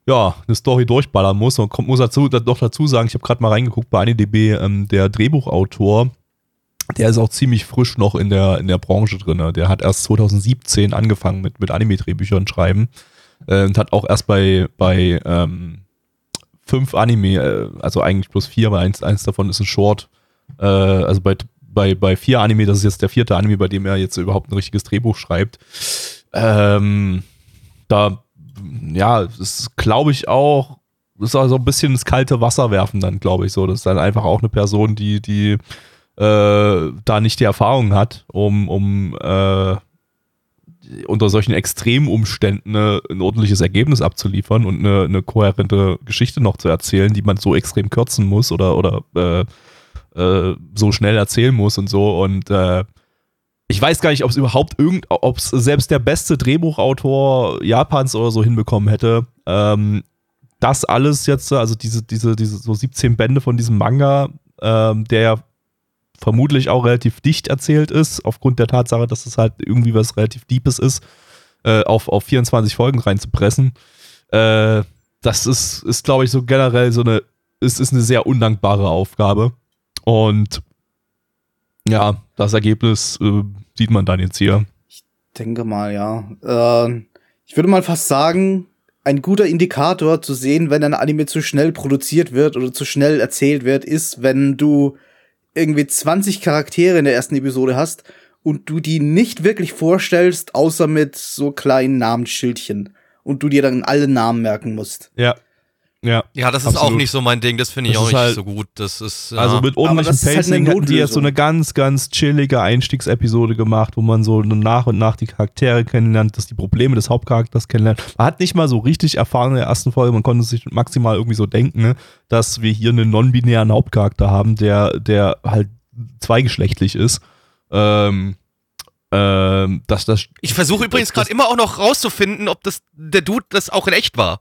ja, eine Story durchballern muss und kommt, muss dazu, da- doch dazu sagen, ich habe gerade mal reingeguckt bei AniDB, ähm, der Drehbuchautor, der ist auch ziemlich frisch noch in der, in der Branche drin. Der hat erst 2017 angefangen mit, mit Anime-Drehbüchern schreiben äh, und hat auch erst bei, bei ähm, fünf Anime, äh, also eigentlich bloß vier, weil eins, eins davon ist ein Short. Äh, also bei, bei, bei vier Anime, das ist jetzt der vierte Anime, bei dem er jetzt überhaupt ein richtiges Drehbuch schreibt. Ähm, da, ja, ist, glaube ich, auch, ist auch so ein bisschen ins kalte Wasser werfen dann, glaube ich, so. Das ist dann einfach auch eine Person, die, die äh, da nicht die Erfahrung hat, um, um äh, unter solchen Extremumständen eine, ein ordentliches Ergebnis abzuliefern und eine, eine kohärente Geschichte noch zu erzählen, die man so extrem kürzen muss oder, oder äh, äh, so schnell erzählen muss und so. Und äh, ich weiß gar nicht, ob es überhaupt irgend, ob es selbst der beste Drehbuchautor Japans oder so hinbekommen hätte. Ähm, das alles jetzt, also diese, diese, diese so 17 Bände von diesem Manga, ähm, der ja vermutlich auch relativ dicht erzählt ist, aufgrund der Tatsache, dass es halt irgendwie was relativ Deepes ist, äh, auf, auf 24 Folgen reinzupressen. Äh, das ist, ist glaube ich, so generell so eine, es ist eine sehr undankbare Aufgabe. Und ja, das Ergebnis äh, sieht man dann jetzt hier. denke mal, ja. Äh, ich würde mal fast sagen, ein guter Indikator zu sehen, wenn ein Anime zu schnell produziert wird oder zu schnell erzählt wird, ist, wenn du irgendwie 20 Charaktere in der ersten Episode hast und du die nicht wirklich vorstellst, außer mit so kleinen Namensschildchen und du dir dann alle Namen merken musst. Ja. Ja. Ja, das ist Absolut. auch nicht so mein Ding, das finde ich Das auch nicht halt- so gut. Das ist. Ja. Also mit ordentlichem halt Pacing hätten die jetzt so eine ganz, ganz chillige Einstiegsepisode gemacht, wo man so nach und nach die Charaktere kennenlernt, dass die Probleme des Hauptcharakters kennenlernt. Man hat nicht mal so richtig erfahren in der ersten Folge, man konnte sich maximal irgendwie so denken, ne, dass wir hier einen non-binären Hauptcharakter haben, der, der halt zweigeschlechtlich ist. Ähm, ähm, dass das ich versuche übrigens gerade immer auch noch rauszufinden, ob das der Dude das auch in echt war.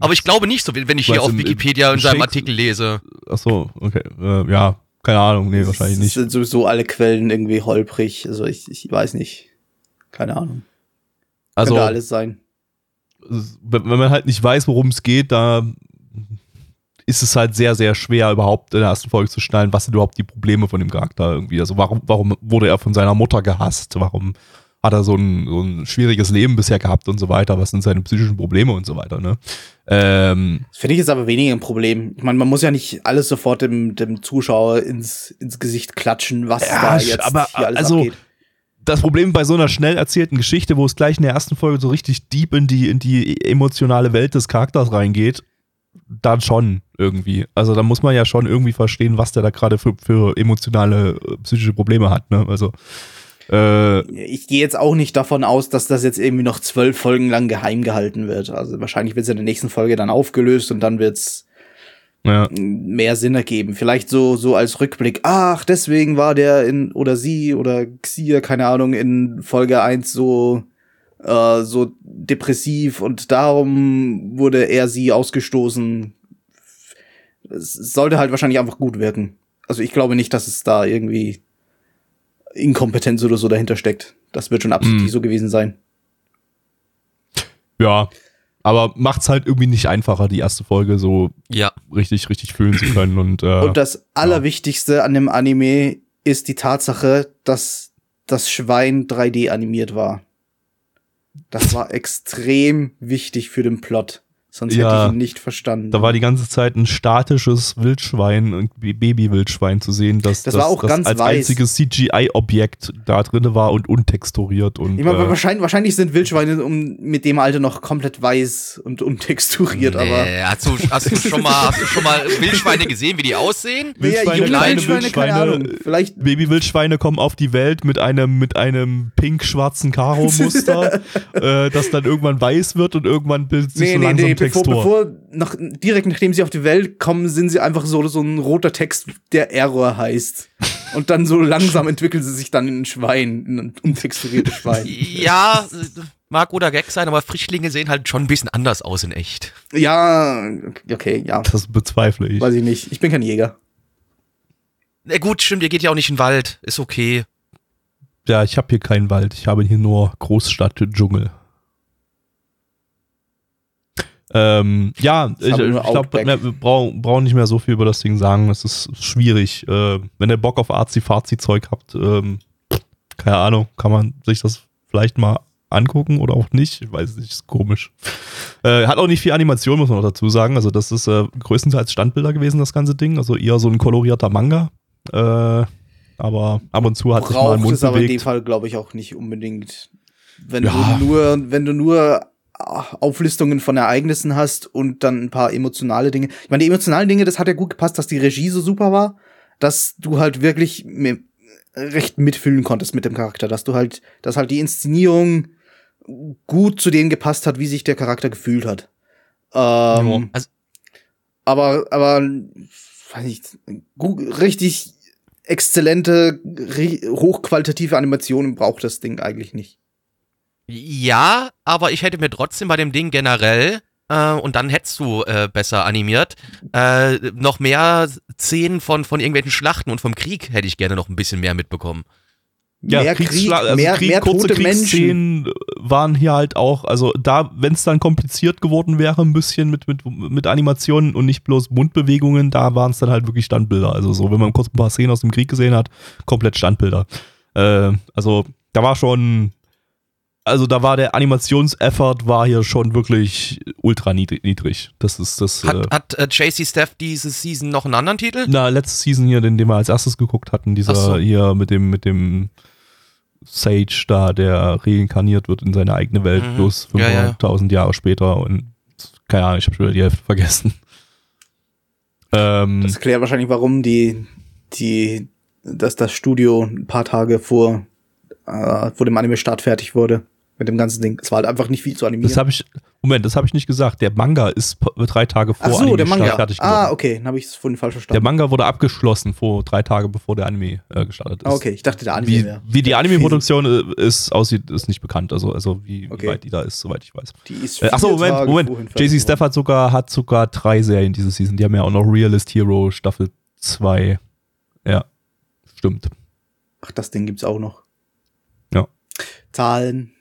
Aber ich glaube nicht so, wenn ich hier auf Wikipedia in seinem Artikel lese. Achso, okay. Äh, ja, keine Ahnung, nee, wahrscheinlich Es nicht. sind sowieso alle Quellen irgendwie holprig. Also ich, ich weiß nicht. Keine Ahnung. Also, Könnte alles sein. wenn wenn man halt nicht weiß, worum es geht, da ist es halt sehr, sehr schwer, überhaupt in der ersten Folge zu schnallen, was sind überhaupt die Probleme von dem Charakter irgendwie. Also warum, warum wurde er von seiner Mutter gehasst? Warum hat er so ein, so ein schwieriges Leben bisher gehabt und so weiter? Was sind seine psychischen Probleme und so weiter, ne? Ähm, Das finde ich jetzt aber weniger ein Problem. Ich meine, man muss ja nicht alles sofort dem, dem Zuschauer ins, ins Gesicht klatschen, was Ja, da jetzt aber, hier alles also, abgeht. das Problem bei so einer schnell erzählten Geschichte, wo es gleich in der ersten Folge so richtig deep in die, in die emotionale Welt des Charakters reingeht, dann schon irgendwie. Also da muss man ja schon irgendwie verstehen, was der da gerade für, für emotionale, äh, psychische Probleme hat. Ne? Also äh, Ich gehe jetzt auch nicht davon aus, dass das jetzt irgendwie noch zwölf Folgen lang geheim gehalten wird. Also wahrscheinlich wird es in der nächsten Folge dann aufgelöst und dann wird's ja, mehr Sinn ergeben. Vielleicht so, so als Rückblick, ach, deswegen war der in, oder sie oder Xia, keine Ahnung, in Folge 1 so, äh, so depressiv und darum wurde er sie ausgestoßen. Es sollte halt wahrscheinlich einfach gut wirken. Also ich glaube nicht, dass es da irgendwie Inkompetenz oder so dahinter steckt. Das wird schon absichtlich Mm. so gewesen sein. ja. Aber macht's halt irgendwie nicht einfacher, die erste Folge so Ja. richtig, richtig fühlen zu können. Und, äh, Und das Allerwichtigste an dem Anime ist die Tatsache, dass das Schwein 3D animiert war. Das war extrem wichtig für den Plot. Sonst Ja. hätte ich ihn nicht verstanden. Da war die ganze Zeit ein statisches Wildschwein, ein Baby-Wildschwein zu sehen, das, Das war auch ganz als weiß. einziges CGI-Objekt da drin war und untexturiert. Und, ich meine, äh, wahrscheinlich, wahrscheinlich sind Wildschweine um, mit dem Alter noch komplett weiß und untexturiert, aber. Nee, hast, du, hast, du schon mal, hast du schon mal Wildschweine gesehen, wie die aussehen? Wildschweine, junge kleine Wildschweine, keine Ahnung. Vielleicht Baby-Wildschweine kommen auf die Welt mit einem, mit einem pink-schwarzen Karo-Muster, äh, das dann irgendwann weiß wird und irgendwann bildet sich Nee, so nee, langsam nee, bevor, bevor nach, direkt nachdem sie auf die Welt kommen, sind sie einfach so, so ein roter Text, der Error heißt. Und dann so langsam entwickeln sie sich dann in ein Schwein, in ein untexturiertes Schwein. Ja, mag oder Gag sein, aber Frischlinge sehen halt schon ein bisschen anders aus in echt. Ja, okay, ja. das bezweifle ich. Weiß ich nicht. Ich bin kein Jäger. Na gut, stimmt, ihr geht ja auch nicht in den Wald. Ist okay. Ja, ich habe hier keinen Wald, ich habe hier nur Großstadt-Dschungel. Ähm, ja, ich, ich glaube, wir brauchen, brauchen nicht mehr so viel über das Ding sagen. Es ist schwierig. Äh, wenn ihr Bock auf Arzi-Fazi-Zeug habt, ähm, keine Ahnung, kann man sich das vielleicht mal angucken oder auch nicht. Ich weiß nicht, ist komisch. Äh, hat auch nicht viel Animation, muss man noch dazu sagen. Also, das ist äh, größtenteils Standbilder gewesen, das ganze Ding. Also eher so ein kolorierter Manga. Äh, aber ab und zu hat sich mal ein Braucht Mund es aber in dem bewegt. Fall, glaube ich, auch nicht unbedingt. Wenn Ja. du nur, wenn du nur Auflistungen von Ereignissen hast und dann ein paar emotionale Dinge. Ich meine, die emotionalen Dinge, das hat ja gut gepasst, dass die Regie so super war, dass du halt wirklich recht mitfühlen konntest mit dem Charakter, dass du halt, dass halt die Inszenierung gut zu dem gepasst hat, wie sich der Charakter gefühlt hat. Ähm, Also, aber, aber, weiß nicht, gu- richtig exzellente, hochqualitative Animationen braucht das Ding eigentlich nicht. Ja, aber ich hätte mir trotzdem bei dem Ding generell, äh, und dann hättest du äh, besser animiert, äh, noch mehr Szenen von, von irgendwelchen Schlachten und vom Krieg hätte ich gerne noch ein bisschen mehr mitbekommen. Ja, mehr Krieg, also mehr, Krieg, mehr kurze tote Menschen. Kriegsszenen waren hier halt auch, also da, wenn es dann kompliziert geworden wäre, ein bisschen mit, mit, mit Animationen und nicht bloß Mundbewegungen, da waren es dann halt wirklich Standbilder. Also so, wenn man kurz ein paar Szenen aus dem Krieg gesehen hat, komplett Standbilder. Äh, also da war schon, also da war der Animationseffort war hier schon wirklich ultra niedrig. Das ist das. äh, Hat, hat äh, JC Steph diese Season noch einen anderen Titel? na, letzte Season hier, den, den wir als erstes geguckt hatten, dieser so. hier mit dem, mit dem Sage da, der reinkarniert wird in seine eigene Welt, Mhm. bloß Ja, ja. 500.000 Jahre später und keine Ahnung, ich habe schon wieder die Hälfte vergessen. Ähm, Das erklärt wahrscheinlich, warum die, die, dass das Studio ein paar Tage vor, äh, vor dem Anime-Start fertig wurde. Mit dem ganzen Ding. Es war halt einfach nicht viel zu animieren. das habe ich, Moment, das habe ich nicht gesagt. Der Manga ist po- drei Tage vor Ach so, der Anime-Start Manga. fertig Ah, geworden. okay, dann habe ich es vorhin falsch Der verstanden. Manga wurde abgeschlossen vor drei Tage, bevor der Anime äh, gestartet ist. Ah, okay, ich dachte, der Anime Wie, wäre. wie die Anime-Produktion äh, ist, aussieht, ist nicht bekannt. Also, also wie, Okay. wie weit die da ist, soweit ich weiß. Die ist Äh, achso, Moment, Tage Moment. JC Staff geworden. hat sogar, hat sogar drei Serien diese Season. Die haben ja auch noch Realist Hero Staffel 2. Ja, stimmt. Ach, das Ding gibt's auch noch. Ja. Zahlen.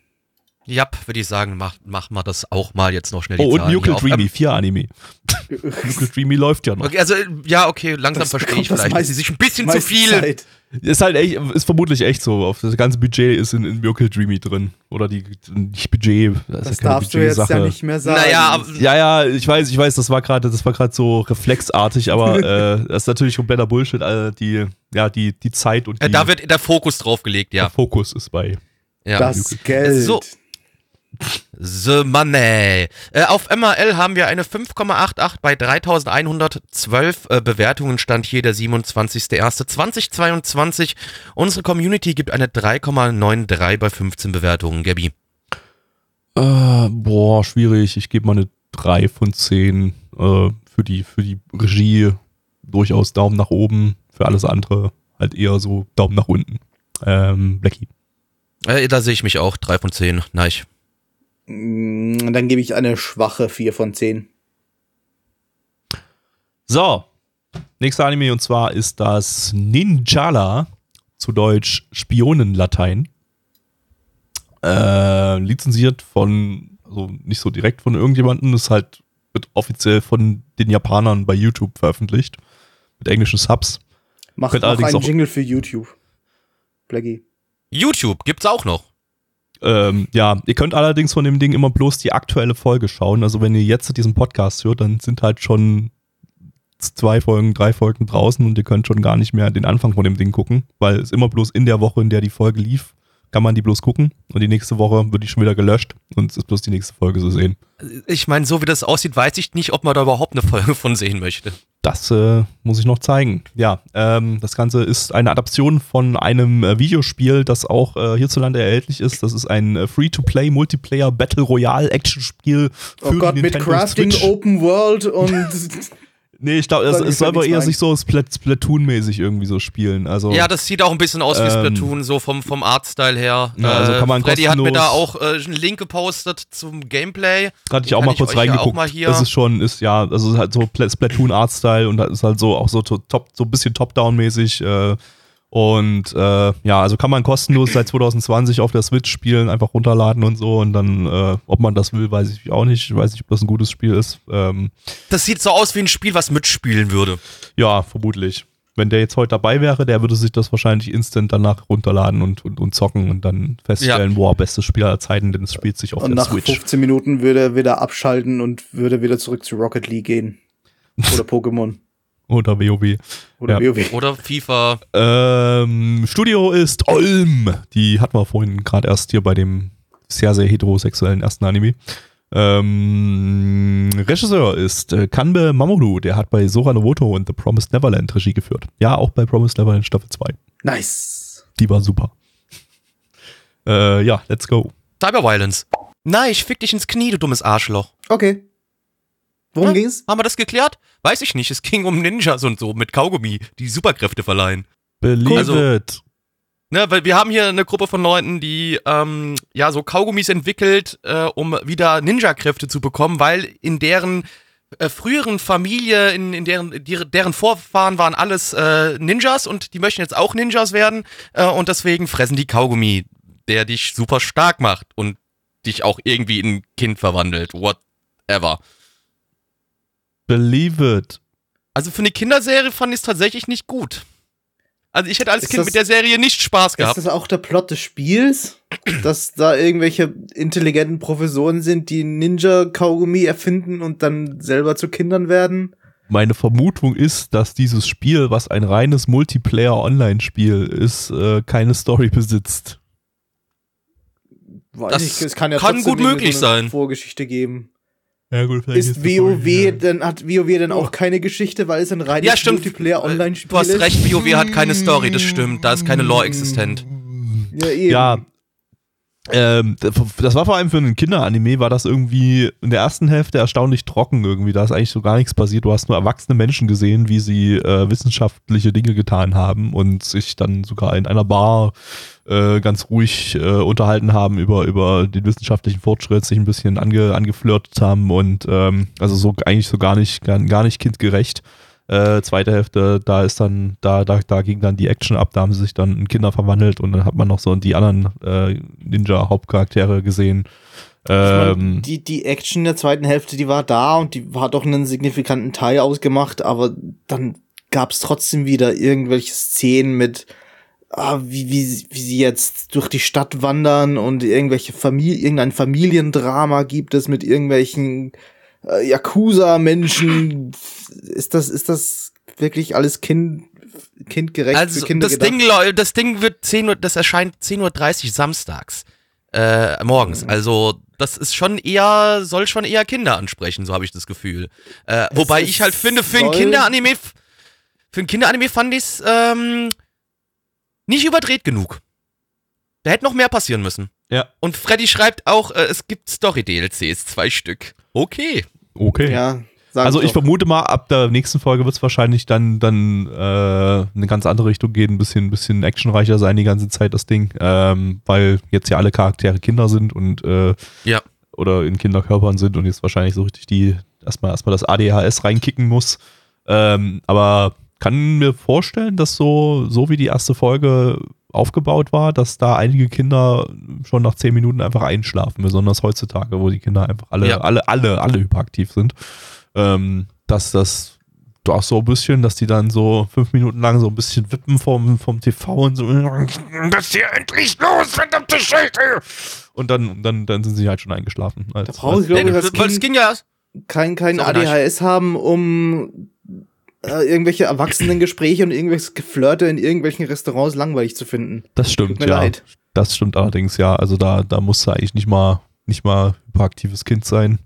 Ja, würde ich sagen, mach, mach mal das auch mal jetzt noch schnell. die Oh, und Zahlen Nucle. Dreamy, vier Anime. Nucle Dreamy läuft ja noch. Okay, also, ja, okay, langsam Das verstehe ich das vielleicht. dass sie sich ein bisschen zu viel. Zeit. Ist halt echt, ist vermutlich echt so. Auf Das ganze Budget ist in, in Nucle Dreamy drin. Oder die, nicht Budget. Das, Das ist ja darfst du jetzt ja nicht mehr sagen. Naja, Ja, ja, ich weiß, ich weiß, das war gerade, das war gerade so reflexartig, aber äh, das ist natürlich kompletter Bullshit. Also die, ja, die, die Zeit und die, äh, da wird der Fokus drauf gelegt, der ja. Fokus ist bei. ja. das Geld. So. The Money. Äh, auf MRL haben wir eine 5,88 bei 3112 äh, Bewertungen, stand hier der 27.01.2022. Unsere Community gibt eine 3,93 bei 15 Bewertungen, Gabby. Äh, boah, schwierig. Ich gebe mal eine 3 von 10 äh, für, die, für die Regie. Durchaus Daumen nach oben. Für alles andere halt eher so Daumen nach unten. Ähm, Blackie. Äh, da sehe ich mich auch, 3 von 10, nein. Mm, Dann gebe ich eine schwache 4 von 10. So, nächster Anime und zwar ist das Ninjala, zu Deutsch Spionenlatein. Äh, lizenziert von, also nicht so direkt von irgendjemandem, ist halt wird offiziell von den Japanern bei YouTube veröffentlicht. Mit englischen Subs. Mach Könnt noch allerdings einen auch- Jingle für YouTube. Blackie. YouTube gibt's auch noch. Ähm, ja, ihr könnt allerdings von dem Ding immer bloß die aktuelle Folge schauen. Also wenn ihr jetzt diesen Podcast hört, dann sind halt schon zwei Folgen, drei Folgen draußen und ihr könnt schon gar nicht mehr den Anfang von dem Ding gucken, weil es immer bloß in der Woche, in der die Folge lief, kann man die bloß gucken und die nächste Woche wird die schon wieder gelöscht und es ist bloß die nächste Folge zu sehen. Ich meine, so wie das aussieht, weiß ich nicht, ob man da überhaupt eine Folge von sehen möchte. Das äh, muss ich noch zeigen. Ja, ähm, das Ganze ist eine Adaption von einem äh, Videospiel, das auch äh, hierzulande erhältlich ist. Das ist ein äh, Free-to-Play Multiplayer Battle Royale Action-Spiel für Oh Gott, mit Crafting, Switch. Open World und Nee, ich glaube, es, Soll es aber eher sich so Splat Splatoon-mäßig irgendwie so spielen. Also Ja, das sieht auch ein bisschen aus wie Ähm, Splatoon, so vom, vom Artstyle her. Ja, also kann man Freddy hat mir da auch äh, einen Link gepostet zum Gameplay. hatte ich auch mal ich kurz reingeguckt. mal hier- Das ist schon, ist ja, also es ist halt so Pla- Splatoon-Artstyle und das ist halt so auch so to- top, so ein bisschen Top-Down-mäßig. Äh, und äh, ja, also kann man kostenlos seit 2020 auf der Switch spielen, einfach runterladen und so. Und dann, äh, ob man das will, weiß ich auch nicht. Ich weiß nicht, ob das ein gutes Spiel ist. Ähm, Das sieht so aus wie ein Spiel, was mitspielen würde. ja, vermutlich. Wenn der jetzt heute dabei wäre, der würde sich das wahrscheinlich instant danach runterladen und, und, und zocken und dann feststellen, boah, bestes Spiel aller Zeiten, denn es spielt sich auf Und der nach Switch. 15 Minuten würde er wieder abschalten und würde wieder zurück zu Rocket League gehen. Oder Pokémon. Oder WoW. Oder Ja. WoW. Oder FIFA. Ähm, Studio ist Olm. Die hatten wir vorhin gerade erst hier bei dem sehr, sehr heterosexuellen ersten Anime. Ähm, Regisseur ist äh, Kanbe Mamoru. Der hat bei Sora Novoto und The Promised Neverland Regie geführt. Ja, auch bei Promised Neverland Staffel 2. Nice. Die war super. Äh, ja, let's go. Cyberviolence. Nein, ich fick dich ins Knie, du dummes Arschloch. Okay. Worum Ja. ging's? Haben wir das geklärt? Weiß ich nicht. Es ging um Ninjas und so mit Kaugummi, die Superkräfte verleihen. Believe Also- it. Ne, weil wir haben hier eine Gruppe von Leuten, die ähm, ja so Kaugummis entwickelt, äh, um wieder Ninja-Kräfte zu bekommen, weil in deren äh, früheren Familie, in, in deren, die, deren Vorfahren waren alles äh, Ninjas und die möchten jetzt auch Ninjas werden äh, und deswegen fressen die Kaugummi, der dich super stark macht und dich auch irgendwie in ein Kind verwandelt. Whatever. Believe it. Also für eine Kinderserie fand ich es tatsächlich nicht gut. Also ich hätte als Ist Kind das- mit der Serie nicht Spaß Ist gehabt. das auch der Plot des Spiels? Dass da irgendwelche intelligenten Professoren sind, die Ninja-Kaugummi erfinden und dann selber zu Kindern werden? Meine Vermutung ist, dass dieses Spiel, was ein reines Multiplayer-Online-Spiel ist, äh, keine Story besitzt. Weiß Das ich, es kann ja kann gut möglich so eine sein. Vorgeschichte geben. Ja, gut, vielleicht Ist Story, WoW ja. denn, hat WoW denn auch keine Geschichte, weil es ein reines Ja, stimmt. Multiplayer-Online-Spiel Du hast ist? recht, WoW hat keine Story, das stimmt. Da ist keine Lore existent. Ja, eben. Ja. Ähm, das war vor allem für einen Kinderanime, war das irgendwie in der ersten Hälfte erstaunlich trocken irgendwie. Da ist eigentlich so gar nichts passiert. Du hast nur erwachsene Menschen gesehen, wie sie äh, wissenschaftliche Dinge getan haben und sich dann sogar in einer Bar äh, ganz ruhig äh, unterhalten haben über, über den wissenschaftlichen Fortschritt, sich ein bisschen ange, angeflirtet haben und ähm, also so eigentlich so gar nicht, gar, gar nicht kindgerecht. Äh, zweite Hälfte, da ist dann, da, da, da ging dann die Action ab, da haben sie sich dann in Kinder verwandelt und dann hat man noch so die anderen äh, Ninja-Hauptcharaktere gesehen. Ähm, die, die Action der zweiten Hälfte, die war da und die hat auch einen signifikanten Teil ausgemacht, aber dann gab es trotzdem wieder irgendwelche Szenen mit, ah, wie, wie, wie sie jetzt durch die Stadt wandern und irgendwelche Familie, irgendein Familiendrama gibt es mit irgendwelchen äh, Yakuza-Menschen. Ist das, ist das wirklich alles kind, kindgerecht Also für Kinder das gedacht? Ding, das Ding wird 10 Uhr, das erscheint 10.30 Uhr samstags. Äh, morgens. Mhm. Also, das ist schon eher, soll schon eher Kinder ansprechen, so habe ich das Gefühl. Äh, wobei ich halt finde, für ein Kinderanime, für ein Kinderanime fand ich es ähm, nicht überdreht genug. Da hätte noch mehr passieren müssen. Ja. Und Freddy schreibt auch, äh, es gibt Story-DLCs, zwei Stück. Okay. Okay. Ja, Also ich doch. vermute mal, ab der nächsten Folge wird es wahrscheinlich dann, dann äh, eine ganz andere Richtung gehen, ein bisschen, bisschen actionreicher sein die ganze Zeit, das Ding. Ähm, weil jetzt ja alle Charaktere Kinder sind und äh, Ja. oder in Kinderkörpern sind und jetzt wahrscheinlich so richtig die erstmal erstmal das ADHS reinkicken muss. Ähm, aber kann mir vorstellen, dass so, so wie die erste Folge aufgebaut war, dass da einige Kinder schon nach zehn Minuten einfach einschlafen, besonders heutzutage, wo die Kinder einfach alle, Ja. alle, alle, alle hyperaktiv sind. Ähm, dass das doch so ein bisschen, dass die dann so fünf Minuten lang so ein bisschen wippen vom, vom TV und so, das hier endlich los, verdammte Scheiße! Und dann, dann, dann sind sie halt schon eingeschlafen. Als, Da brauche ich, Nee, glaube ich, es Kind ging ja. kein, kein ADHS haben, um äh, irgendwelche Erwachsenengespräche und irgendwelches Geflirte in irgendwelchen Restaurants langweilig zu finden. Das stimmt, Tut mir ja. leid. Das stimmt allerdings, ja. Also da, da musst du eigentlich nicht mal, nicht mal hyperaktives Kind sein.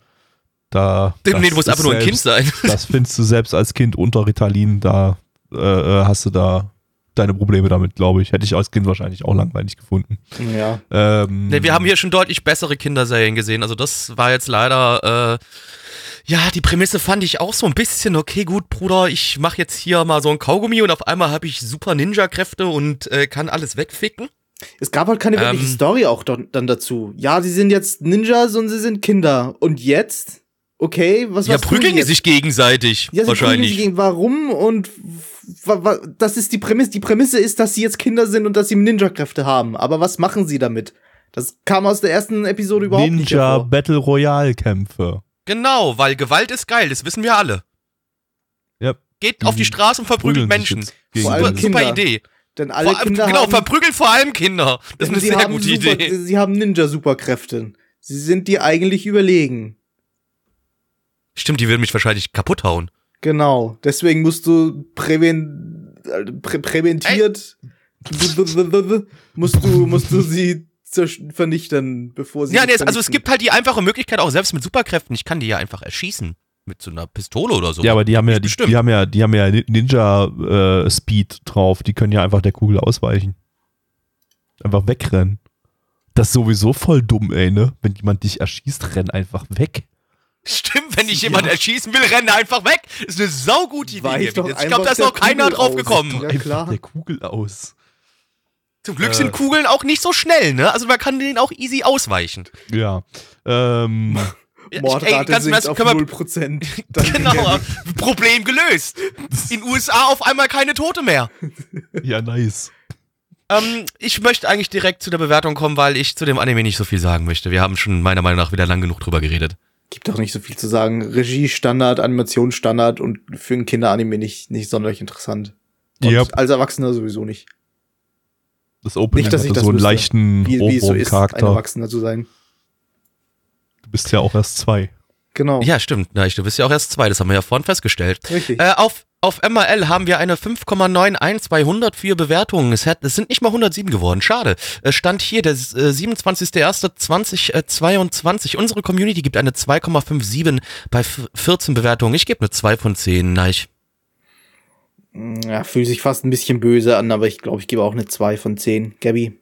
Da, Nee, das du musst einfach nur ein Kind sein. Das findest du selbst als Kind unter Ritalin, da äh, äh, hast du da deine Probleme damit, glaube ich. Hätte ich als Kind wahrscheinlich auch langweilig gefunden. Ja. Ähm, Nee, wir haben hier schon deutlich bessere Kinderserien gesehen. Also das war jetzt leider, äh, ja, die Prämisse fand ich auch so ein bisschen, okay, gut, Bruder, ich mache jetzt hier mal so ein Kaugummi und auf einmal habe ich super Ninja-Kräfte und äh, kann alles wegficken. Es gab halt keine wirkliche Ähm. Story auch dann dazu. Ja, sie sind jetzt Ninjas und sie sind Kinder. Und jetzt? Okay, was Ja, prügeln die sich gegenseitig, Ja, sie prügeln wahrscheinlich. sich gegen warum und wa- wa- das ist die Prämisse. Die Prämisse ist, dass sie jetzt Kinder sind und dass sie Ninja-Kräfte haben. Aber was machen sie damit? Das kam aus der ersten Episode überhaupt nicht Ninja. Battle Royale Kämpfe. Genau, weil Gewalt ist geil, das wissen wir alle. Ja. Geht auf die Die Straße und verprügelt Menschen. Super, super. Idee. Denn alle Vor Kinder genau, haben, verprügeln vor allem Kinder. Das ist eine sie sehr haben gute super, Idee. Sie haben Ninja-Superkräfte. Sie sind die eigentlich überlegen. Stimmt, die würden mich wahrscheinlich kaputt hauen. Genau. Deswegen musst du präven, äh, prä präventiert musst du musst du sie vernichten, bevor sie Ja, dich nee, es- also es gibt halt die einfache Möglichkeit, auch selbst mit Superkräften, ich kann die ja einfach erschießen. Mit so einer Pistole oder so. Ja, aber die haben ja, die, die haben ja, die haben ja Ninja äh, Speed drauf. Die können ja einfach der Kugel ausweichen. Einfach wegrennen. Das ist sowieso voll dumm, ey, ne? Wenn jemand dich erschießt, renn einfach weg. Stimmt, wenn ich jemand erschießen will, renne einfach weg. Ist eine saugute Idee. Ich glaube, da ist noch keiner Kugel drauf aus. gekommen. Ja, einfach klar. der Kugel aus. Zum Glück Äh. sind Kugeln auch nicht so schnell, ne? Also man kann denen auch easy ausweichen. Ja. Ähm, Mordrate ey, sinkt auf wir- 0%. Danke, Genau. Problem gelöst. In USA auf einmal keine Tote mehr. ja, nice. Ähm, ich möchte eigentlich direkt zu der Bewertung kommen, weil ich zu dem Anime nicht so viel sagen möchte. Wir haben schon meiner Meinung nach wieder lang genug drüber geredet. Gibt doch nicht so viel zu sagen. Regie-Standard, Animationsstandard und für ein Kinderanime nicht, nicht sonderlich interessant. Und Yep. als Erwachsener sowieso nicht. Das Opening Nicht, dass ich hatte das so einen wüsste, leichten Wie, wie es so ist, ein Ohrwurm-Charakter. Erwachsener zu sein. du bist ja auch erst zwei. Genau. Ja, stimmt. Na, ich, du bist ja auch erst zwei, das haben wir ja vorhin festgestellt. Richtig. Äh, auf Auf MRL haben wir eine 5,91 bei 104 Bewertungen. Es, hat, es sind nicht mal 107 geworden. Schade. Es stand hier der äh, 27.01.2022. Unsere Community gibt eine 2,57 bei 14 Bewertungen. Ich gebe eine 2 von 10. Nein. Ja, fühlt sich fast ein bisschen böse an, aber ich glaube, ich gebe auch eine 2 von 10. Gabby?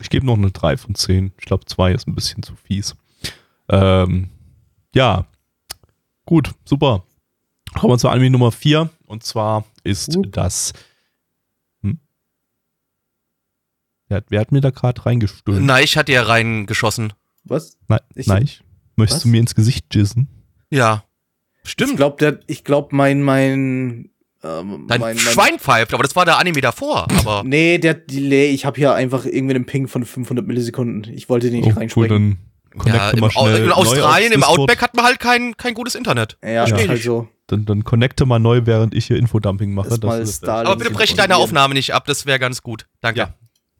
Ich gebe noch eine 3 von 10. Ich glaube, 2 ist ein bisschen zu fies. Ähm, ja. Gut, super. Kommen wir zur Anime Nummer 4. Und zwar ist Uh. das. Hm? Wer, hat- wer hat mir da gerade reingestöhnt? Nein, ich hatte ja reingeschossen. Was? Nein, Ich- nein. Möchtest Was? du mir ins Gesicht jissen? Ja. Ich Stimmt. ich glaube, mein, mein, ähm, Dein mein, mein Schwein pfeift, aber das war der Anime davor. Aber Nee, der Delay, ich habe hier einfach irgendwie einen Ping von 500 Millisekunden. Ich wollte den nicht Oh, cool, reinsprechen. dann ja, im, mal Au- schnell in Australien, im. Outback hat man halt kein, kein gutes Internet. ja, ist halt ich. so. Dann, dann connecte mal neu, während ich hier Infodumping mache. Mal Das ist- Aber bitte breche deine. Aufnahme nicht ab, das wäre ganz gut. Danke. Ja.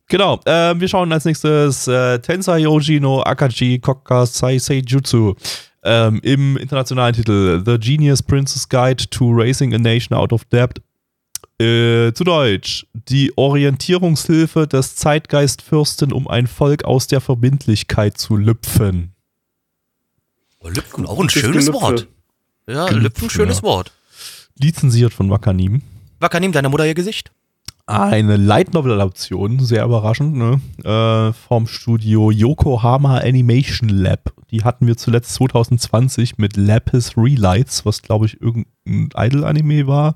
Genau, äh, wir schauen als nächstes äh, Tensai Yoji no Akaji Kokka Sai Seijutsu. Ähm, Im internationalen Titel The Genius Princess Guide to Raising a Nation Out of Debt. Äh, zu Deutsch. Die Orientierungshilfe des Zeitgeistfürsten, um ein Volk aus der Verbindlichkeit zu lüpfen. Oh, Lüpfen, auch ein Gutes schönes Gelüpfe. Wort. Ja, Gelüpfen, Lüpfen, schönes ja. Wort. Lizenziert von Wakanim. Wakanim, deiner Mutter ihr Gesicht? Eine Light Novel Adaption, sehr überraschend, ne? Äh, vom Studio Yokohama Animation Lab. Die hatten wir zuletzt 2020 mit Lapis Relights, was glaube ich irgendein Idol-Anime war.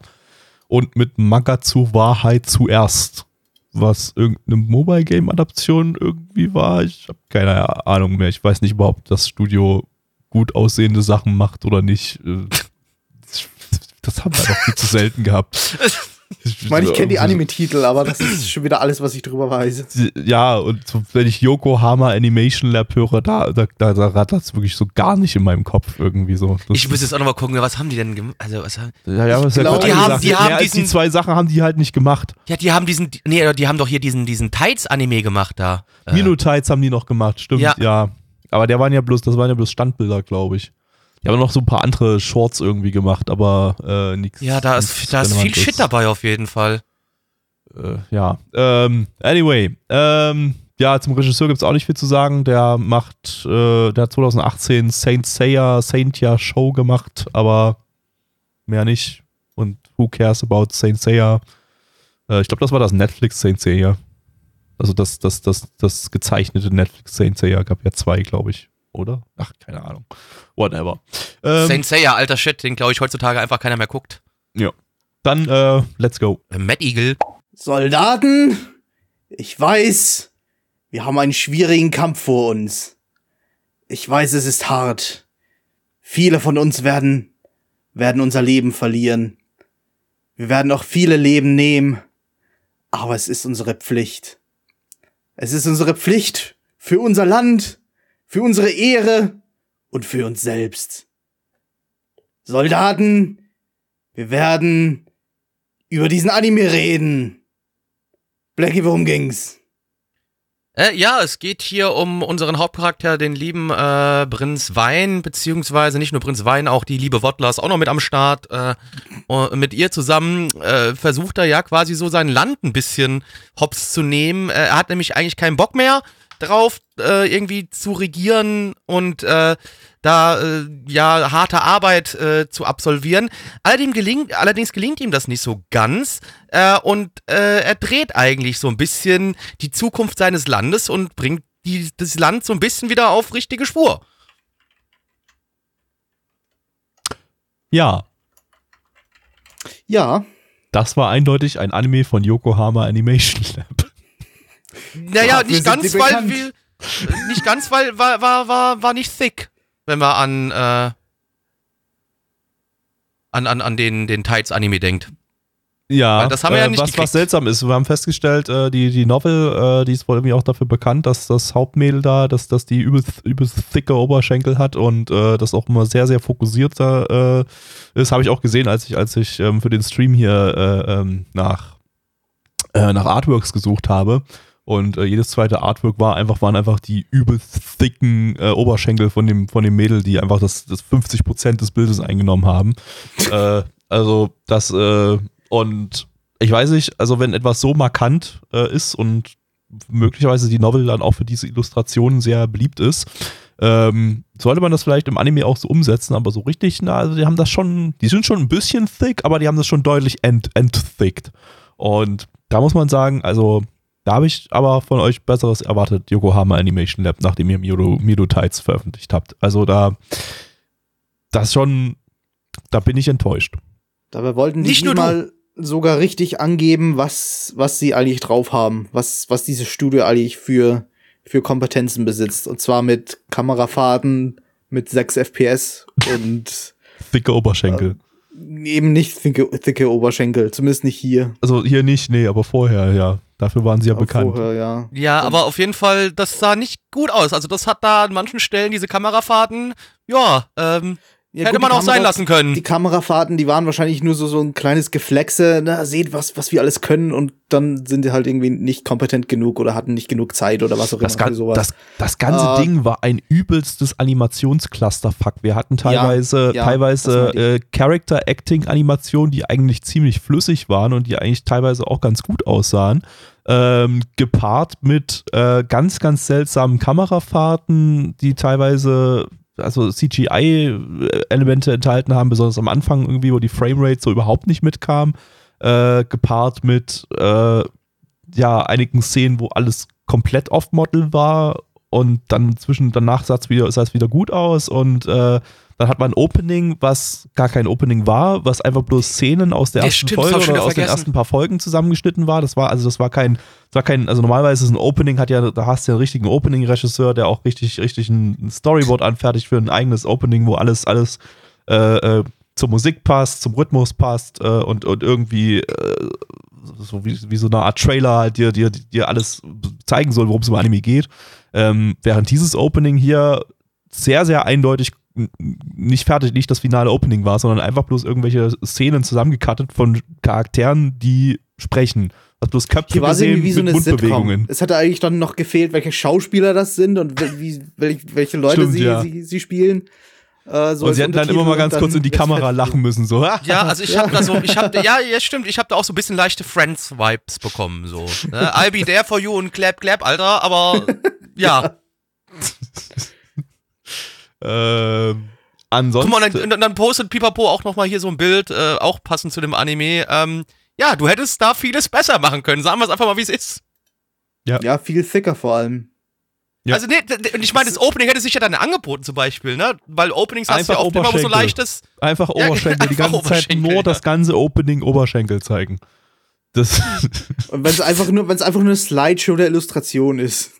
Und mit Magatsu Wahrheit zuerst, was irgendeine Mobile Game Adaption irgendwie war. Ich habe keine Ahnung mehr. Ich weiß nicht überhaupt, ob das Studio gut aussehende Sachen macht oder nicht. Äh, Das haben wir doch viel zu selten gehabt. Ich meine, ich kenne die Anime-Titel, aber das ist schon wieder alles, was ich drüber weiß. Ja, und wenn ich Yokohama Animation Lab höre, da, da, da, da rattert es wirklich so gar nicht in meinem Kopf irgendwie so. Das Ich müsste jetzt auch nochmal gucken, was haben die denn gemacht? Also, was haben, ja, ja, was ja die haben- die haben Mehr als die diesen- zwei Sachen haben die halt nicht gemacht. ja, die haben diesen, nee, die haben doch hier diesen, diesen Tides-Anime gemacht da. Äh, Minutides haben die noch gemacht, stimmt, ja. Ja. Aber der waren ja bloß, das waren ja bloß Standbilder, glaube ich. Die haben noch so ein paar andere Shorts irgendwie gemacht, aber äh, nichts. ja, da ist, da ist viel. Shit dabei auf jeden Fall. Äh, ja. Ähm, anyway, ähm, ja, zum Regisseur gibt es auch nicht viel zu sagen. Der macht, äh, der hat 2018 Saint Seiya, Saintia Show gemacht, aber mehr nicht. Und who cares about Saint Seiya? Äh, ich glaube, das war das Netflix Saint Seiya. Also das, das, das, das gezeichnete Netflix Saint Seiya gab ja zwei, glaube ich. Oder? Ach, keine Ahnung. Whatever. Ähm, Saint Seiya, alter Shit, den glaube ich heutzutage einfach keiner mehr guckt. dann, äh, let's go. Äh, Mad Eagle. Soldaten, ich weiß, wir haben einen schwierigen Kampf vor uns. Ich weiß, es ist hart. Viele von uns werden, werden unser Leben verlieren. Wir werden auch viele Leben nehmen. Aber es ist unsere Pflicht. Es ist unsere Pflicht für unser Land, für unsere Ehre und für uns selbst. Soldaten, wir werden über diesen Anime reden. Blackie, worum ging's? Äh, ja, es geht hier um unseren Hauptcharakter, den lieben äh, Prinz Wein, beziehungsweise nicht nur Prinz Wein, auch die liebe Wottler ist auch noch mit am Start. Äh, mit ihr zusammen äh, versucht er ja quasi so sein Land ein bisschen hops zu nehmen. Äh, er hat nämlich eigentlich keinen Bock mehr drauf, äh, irgendwie zu regieren und äh, da äh, ja harte Arbeit äh, zu absolvieren. Allerdings gelingt, allerdings gelingt ihm das nicht so ganz äh, und äh, er dreht eigentlich so ein bisschen die Zukunft seines Landes und bringt die, das Land so ein bisschen wieder auf richtige Spur. Ja, Ja, das war eindeutig ein Anime von Yokohama Animation Lab. Naja, nicht ganz, weil wir, nicht ganz, weil war, war, war, war nicht thick, wenn man an, äh, an, an, an den, den Tides-Anime denkt. Ja, Weil das haben wir ja äh, nicht was, gekriegt. was seltsam ist, wir haben festgestellt, äh, die, die Novel, äh, die ist wohl irgendwie auch dafür bekannt, dass das Hauptmädel da, dass, dass die übelst, übelst thicke Oberschenkel hat und äh, das auch immer sehr, sehr fokussiert da, äh, ist. Habe ich auch gesehen, als ich, als ich ähm, für den Stream hier äh, ähm, nach, nach Artworks gesucht habe. Und äh, jedes zweite Artwork war einfach, waren einfach die übelst thicken äh, Oberschenkel von dem, von dem Mädel, die einfach das, das 50% des Bildes eingenommen haben. äh, Also das, äh, und ich weiß nicht, also wenn etwas so markant äh, ist und möglicherweise die Novel dann auch für diese Illustrationen sehr beliebt ist, ähm, sollte man das vielleicht im Anime auch so umsetzen, aber so richtig, na, also die haben das schon, die sind schon ein bisschen thick, aber die haben das schon deutlich ent entthickt. Und da muss man sagen, also da habe ich aber von euch Besseres erwartet, Yokohama Animation Lab, nachdem ihr Mido, Mido Tides veröffentlicht habt. Also da, das schon, da bin ich enttäuscht. Dabei wollten die Nicht nur mal sogar richtig angeben, was, was sie eigentlich drauf haben, was, was dieses Studio eigentlich für, für Kompetenzen besitzt. Und zwar mit Kamerafahrten, mit 6 FPS und Dicke Oberschenkel. eben nicht dicke, dicke Oberschenkel, zumindest nicht hier. Also hier nicht, nee, aber vorher, ja. Dafür waren sie ja Aber bekannt. Vorher, ja. Ja, aber auf jeden Fall, das sah nicht gut aus. Also das hat da an manchen Stellen diese Kamerafahrten, ja, ähm, Ja, hätte gut, man auch sein Kamera- lassen können. Die Kamerafahrten, die waren wahrscheinlich nur so, so ein kleines Geflexe, na, seht, was, was wir alles können und dann sind die halt irgendwie nicht kompetent genug oder hatten nicht genug Zeit oder was auch immer Das, gan das, das ganze Äh, Ding war ein übelstes Animationsclusterfuck. Wir hatten teilweise, ja, teilweise das meinte äh, Character-Acting-Animationen, die eigentlich ziemlich flüssig waren und die eigentlich teilweise auch ganz gut aussahen. Ähm, gepaart mit äh, ganz, ganz seltsamen Kamerafahrten, die teilweise also CGI-Elemente enthalten haben, besonders am Anfang irgendwie, wo die Framerate so überhaupt nicht mitkam, äh, gepaart mit äh, ja, einigen Szenen, wo alles komplett off-Model war und dann zwischen danach sah es wieder, sah es wieder gut aus und äh, dann hat man ein Opening, was gar kein Opening war, was einfach bloß Szenen aus der Ja, ersten stimmt, Folge oder aus den vergessen. ersten paar Folgen zusammengeschnitten war. Das war, also das war kein, das war kein, also normalerweise ist ein Opening, hat ja, da hast du ja einen richtigen Opening-Regisseur, der auch richtig, richtig ein Storyboard anfertigt für ein eigenes Opening, wo alles, alles äh, äh, zur Musik passt, zum Rhythmus passt äh, und, und irgendwie äh, so wie, wie so eine Art Trailer halt dir, dir, dir alles zeigen soll, worum es im Anime geht. Ähm, während dieses Opening hier sehr, sehr eindeutig nicht fertig, nicht das finale Opening war, sondern einfach bloß irgendwelche Szenen zusammengekattet von Charakteren, die sprechen. Hast bloß Köpfe Hier war es gesehen irgendwie wie so mit eine Sitcom. Mundbewegungen. Es hätte eigentlich dann noch gefehlt, welche Schauspieler das sind und wie, wel- welche Leute Stimmt, sie, ja. sie, sie spielen. Äh, so Und sie hätten dann immer mal ganz kurz in die Kamera lachen müssen, so. Ja, also ich habe da so, ich habe ja, ja stimmt, ich habe da auch so ein bisschen leichte Friends-Vibes bekommen, so. Ne? I'll be there for you und clap, clap, Alter, aber ja. Ähm, Guck ansonsten. mal, und dann, und dann postet Pipapo auch nochmal hier so ein Bild, äh, auch passend zu dem Anime. Ähm, ja, du hättest da vieles besser machen können. Sagen wir es einfach mal, wie es ist. Ja, viel thicker vor allem. Ja. Also, nee, und ich meine, das Opening hätte sich ja dann angeboten, zum Beispiel, ne? Weil Openings hast du ja Einfach oft immer so leichtes. Einfach Ja, Oberschenkel, die einfach ganze Zeit nur ja. das ganze Opening Oberschenkel zeigen. Das, Und wenn es einfach nur, wenn es einfach nur eine Slideshow der Illustration ist.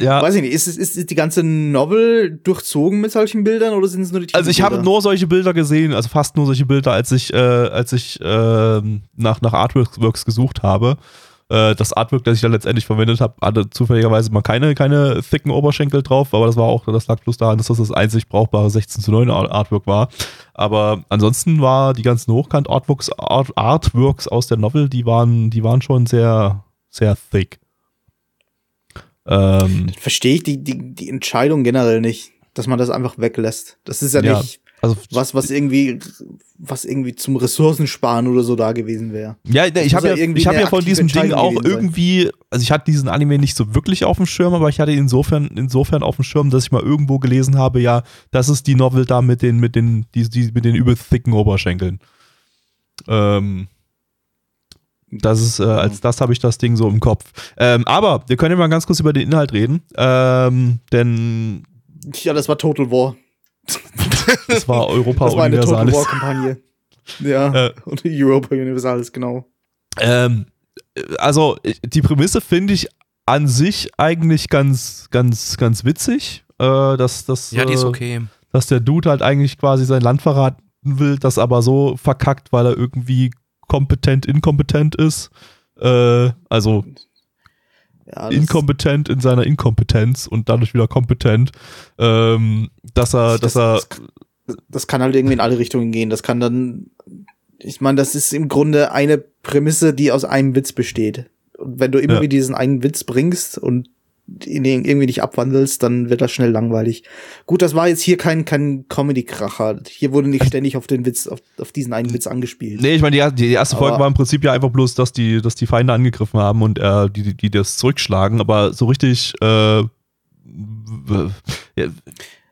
Ja. Weiß ich nicht, ist, ist, ist die ganze Novel durchzogen mit solchen Bildern oder sind es nur die Also ich habe nur solche Bilder gesehen, also fast nur solche Bilder, als ich, äh, als ich ähm, nach, nach Artworks gesucht habe. Äh, das Artwork, das ich dann letztendlich verwendet habe, hatte zufälligerweise mal keine, keine thicken Oberschenkel drauf, aber das war auch, das lag bloß daran, dass das das einzig brauchbare 16 zu 9 Art- Artwork war. Aber ansonsten war die ganzen Hochkant-Artworks Art, Artworks aus der Novel, die waren, die waren schon sehr, sehr thick. Ähm, Verstehe ich die, die, die Entscheidung generell nicht, dass man das einfach weglässt. Das ist ja, Ja. nicht also was, was irgendwie, was irgendwie zum Ressourcensparen oder so da gewesen wäre. Ja, ne, ich habe ja ja, ich hab ja von diesem Ding auch sein. irgendwie, also ich hatte diesen Anime nicht so wirklich auf dem Schirm, aber ich hatte ihn insofern, insofern auf dem Schirm, dass ich mal irgendwo gelesen habe, ja, das ist die Novel da mit den, mit den, die, die, mit den übel thicken Oberschenkeln. Ähm, das ist, äh, als das habe ich das Ding so im Kopf. Ähm, aber wir können ja mal ganz kurz über den Inhalt reden, ähm, denn Ja, das war Total War. das war Europa Das war eine Total Universalis. War-Kampagne. Ja, Äh. und Europa Universalis, genau. Ähm, also die Prämisse finde ich an sich eigentlich ganz, ganz, ganz witzig. Äh, dass, dass, Ja, die ist äh, okay. dass der Dude halt eigentlich quasi sein Land verraten will, das aber so verkackt, weil er irgendwie kompetent, inkompetent ist. Äh, also Ja, das- inkompetent in seiner Inkompetenz und dadurch wieder kompetent, ähm, dass er, dass er, das, das kann halt irgendwie in alle Richtungen gehen. Das kann dann, ich meine, das ist im Grunde eine Prämisse, die aus einem Witz besteht. Und wenn du immer Ja. wieder diesen einen Witz bringst und irgendwie nicht abwandelst, dann wird das schnell langweilig. Gut, das war jetzt hier kein, kein Comedy-Kracher. Hier wurde nicht ständig auf den Witz, auf, auf diesen einen Witz angespielt. Nee, ich meine, die, die erste Folge Aber- war im Prinzip ja einfach bloß, dass die, dass die Feinde angegriffen haben und äh, die, die, die das zurückschlagen, aber so richtig äh, ja, äh,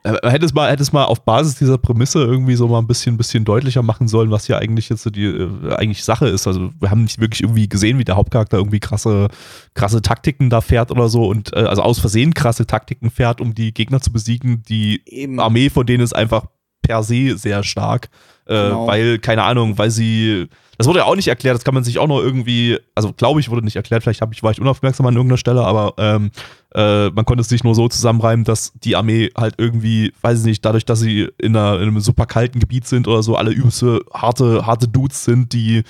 hätte es mal, hätte es mal auf Basis dieser Prämisse irgendwie so mal ein bisschen, bisschen deutlicher machen sollen, was hier eigentlich jetzt so die äh, eigentlich Sache ist. Also wir haben nicht wirklich irgendwie gesehen, wie der Hauptcharakter irgendwie krasse, krasse Taktiken da fährt oder so und äh, also aus Versehen krasse Taktiken fährt, um die Gegner zu besiegen. Die Eben. Armee von denen ist einfach per se sehr stark, äh, Genau. weil, keine Ahnung, weil sie, das wurde ja auch nicht erklärt, das kann man sich auch noch irgendwie, also glaube ich, wurde nicht erklärt, vielleicht hab ich, war ich unaufmerksam an irgendeiner Stelle, aber ähm, äh, man konnte es sich nur so zusammenreimen, dass die Armee halt irgendwie, weiß ich nicht, dadurch, dass sie in, einer, in einem super kalten Gebiet sind oder so, alle übelste, harte, harte Dudes sind, die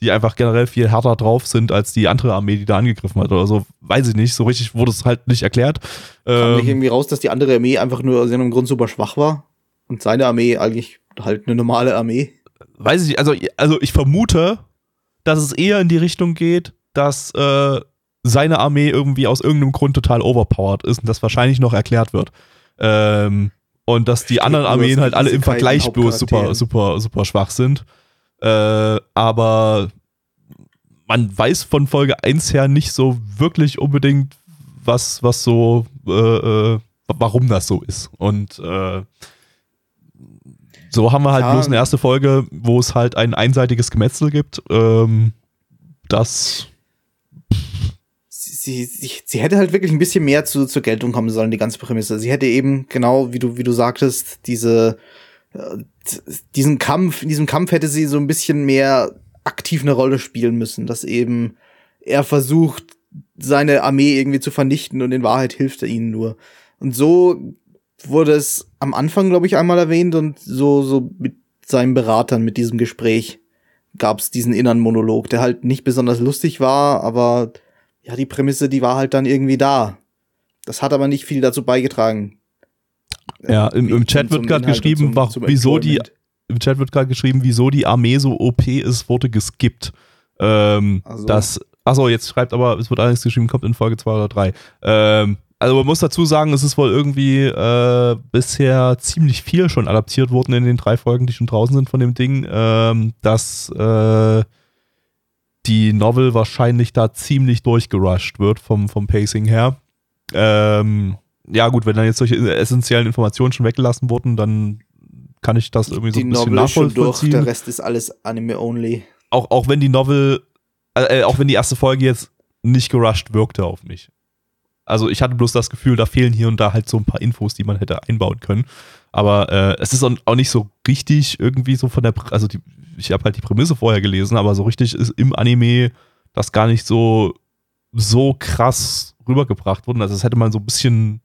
die einfach generell viel härter drauf sind als die andere Armee, die da angegriffen hat oder so. Weiß ich nicht. So richtig wurde es halt nicht erklärt. Kam nicht Ähm, irgendwie raus, dass die andere Armee einfach nur aus irgendeinem Grund super schwach war und seine Armee eigentlich halt eine normale Armee. weiß ich nicht, also, also ich vermute, dass es eher in die Richtung geht, dass äh, seine Armee irgendwie aus irgendeinem Grund total overpowered ist und das wahrscheinlich noch erklärt wird. Ähm, und dass die Steht anderen Armeen halt alle im Vergleich bloß super, super, super schwach sind. Äh, aber man weiß von Folge 1 her nicht so wirklich unbedingt, was, was so, äh, äh, warum das so ist. Und äh, so haben wir halt Ja. bloß eine erste Folge, wo es halt ein einseitiges Gemetzel gibt. Ähm, das Sie, sie, sie, hätte halt wirklich ein bisschen mehr zu, zur Geltung kommen sollen, die ganze Prämisse. Sie hätte eben, genau wie du, wie du sagtest, diese, äh, diesen Kampf, in diesem Kampf hätte sie so ein bisschen mehr aktiv eine Rolle spielen müssen, dass eben er versucht, seine Armee irgendwie zu vernichten und in Wahrheit hilft er ihnen nur. Und so wurde es am Anfang, glaube ich, einmal erwähnt und so, so mit seinen Beratern, mit diesem Gespräch gab es diesen inneren Monolog, der halt nicht besonders lustig war, aber ja, die Prämisse, die war halt dann irgendwie da. Das hat aber nicht viel dazu beigetragen. Ja, im- im Chat Zum wird und geschrieben, wa- wieso die- im Chat wird gerade geschrieben, wieso die Armee so OP ist, wurde geskippt. Ähm, Ach so. das, achso, jetzt schreibt aber, es wird allerdings geschrieben, kommt in Folge 2 oder 3. Ähm, also man muss dazu sagen, es ist wohl irgendwie äh, bisher ziemlich viel schon adaptiert worden in den drei Folgen, die schon draußen sind von dem Ding, ähm, dass äh, die Novel wahrscheinlich da ziemlich durchgerusht wird vom, vom Pacing her. Ähm, ja gut, wenn dann jetzt solche essentiellen Informationen schon weggelassen wurden, dann kann ich das irgendwie so die ein bisschen Novel ist schon durch, nachvollziehen der Rest ist alles Anime-only. auch, auch wenn die Novel, äh, auch wenn die erste Folge jetzt nicht gerusht wirkte auf mich. Also ich hatte bloß das Gefühl, da fehlen hier und da halt so ein paar Infos, die man hätte einbauen können. Aber äh, es ist auch nicht so richtig irgendwie so von der, also die, ich habe halt die Prämisse vorher gelesen, aber so richtig ist im Anime das gar nicht so, so krass rübergebracht worden. Also das hätte man so ein bisschen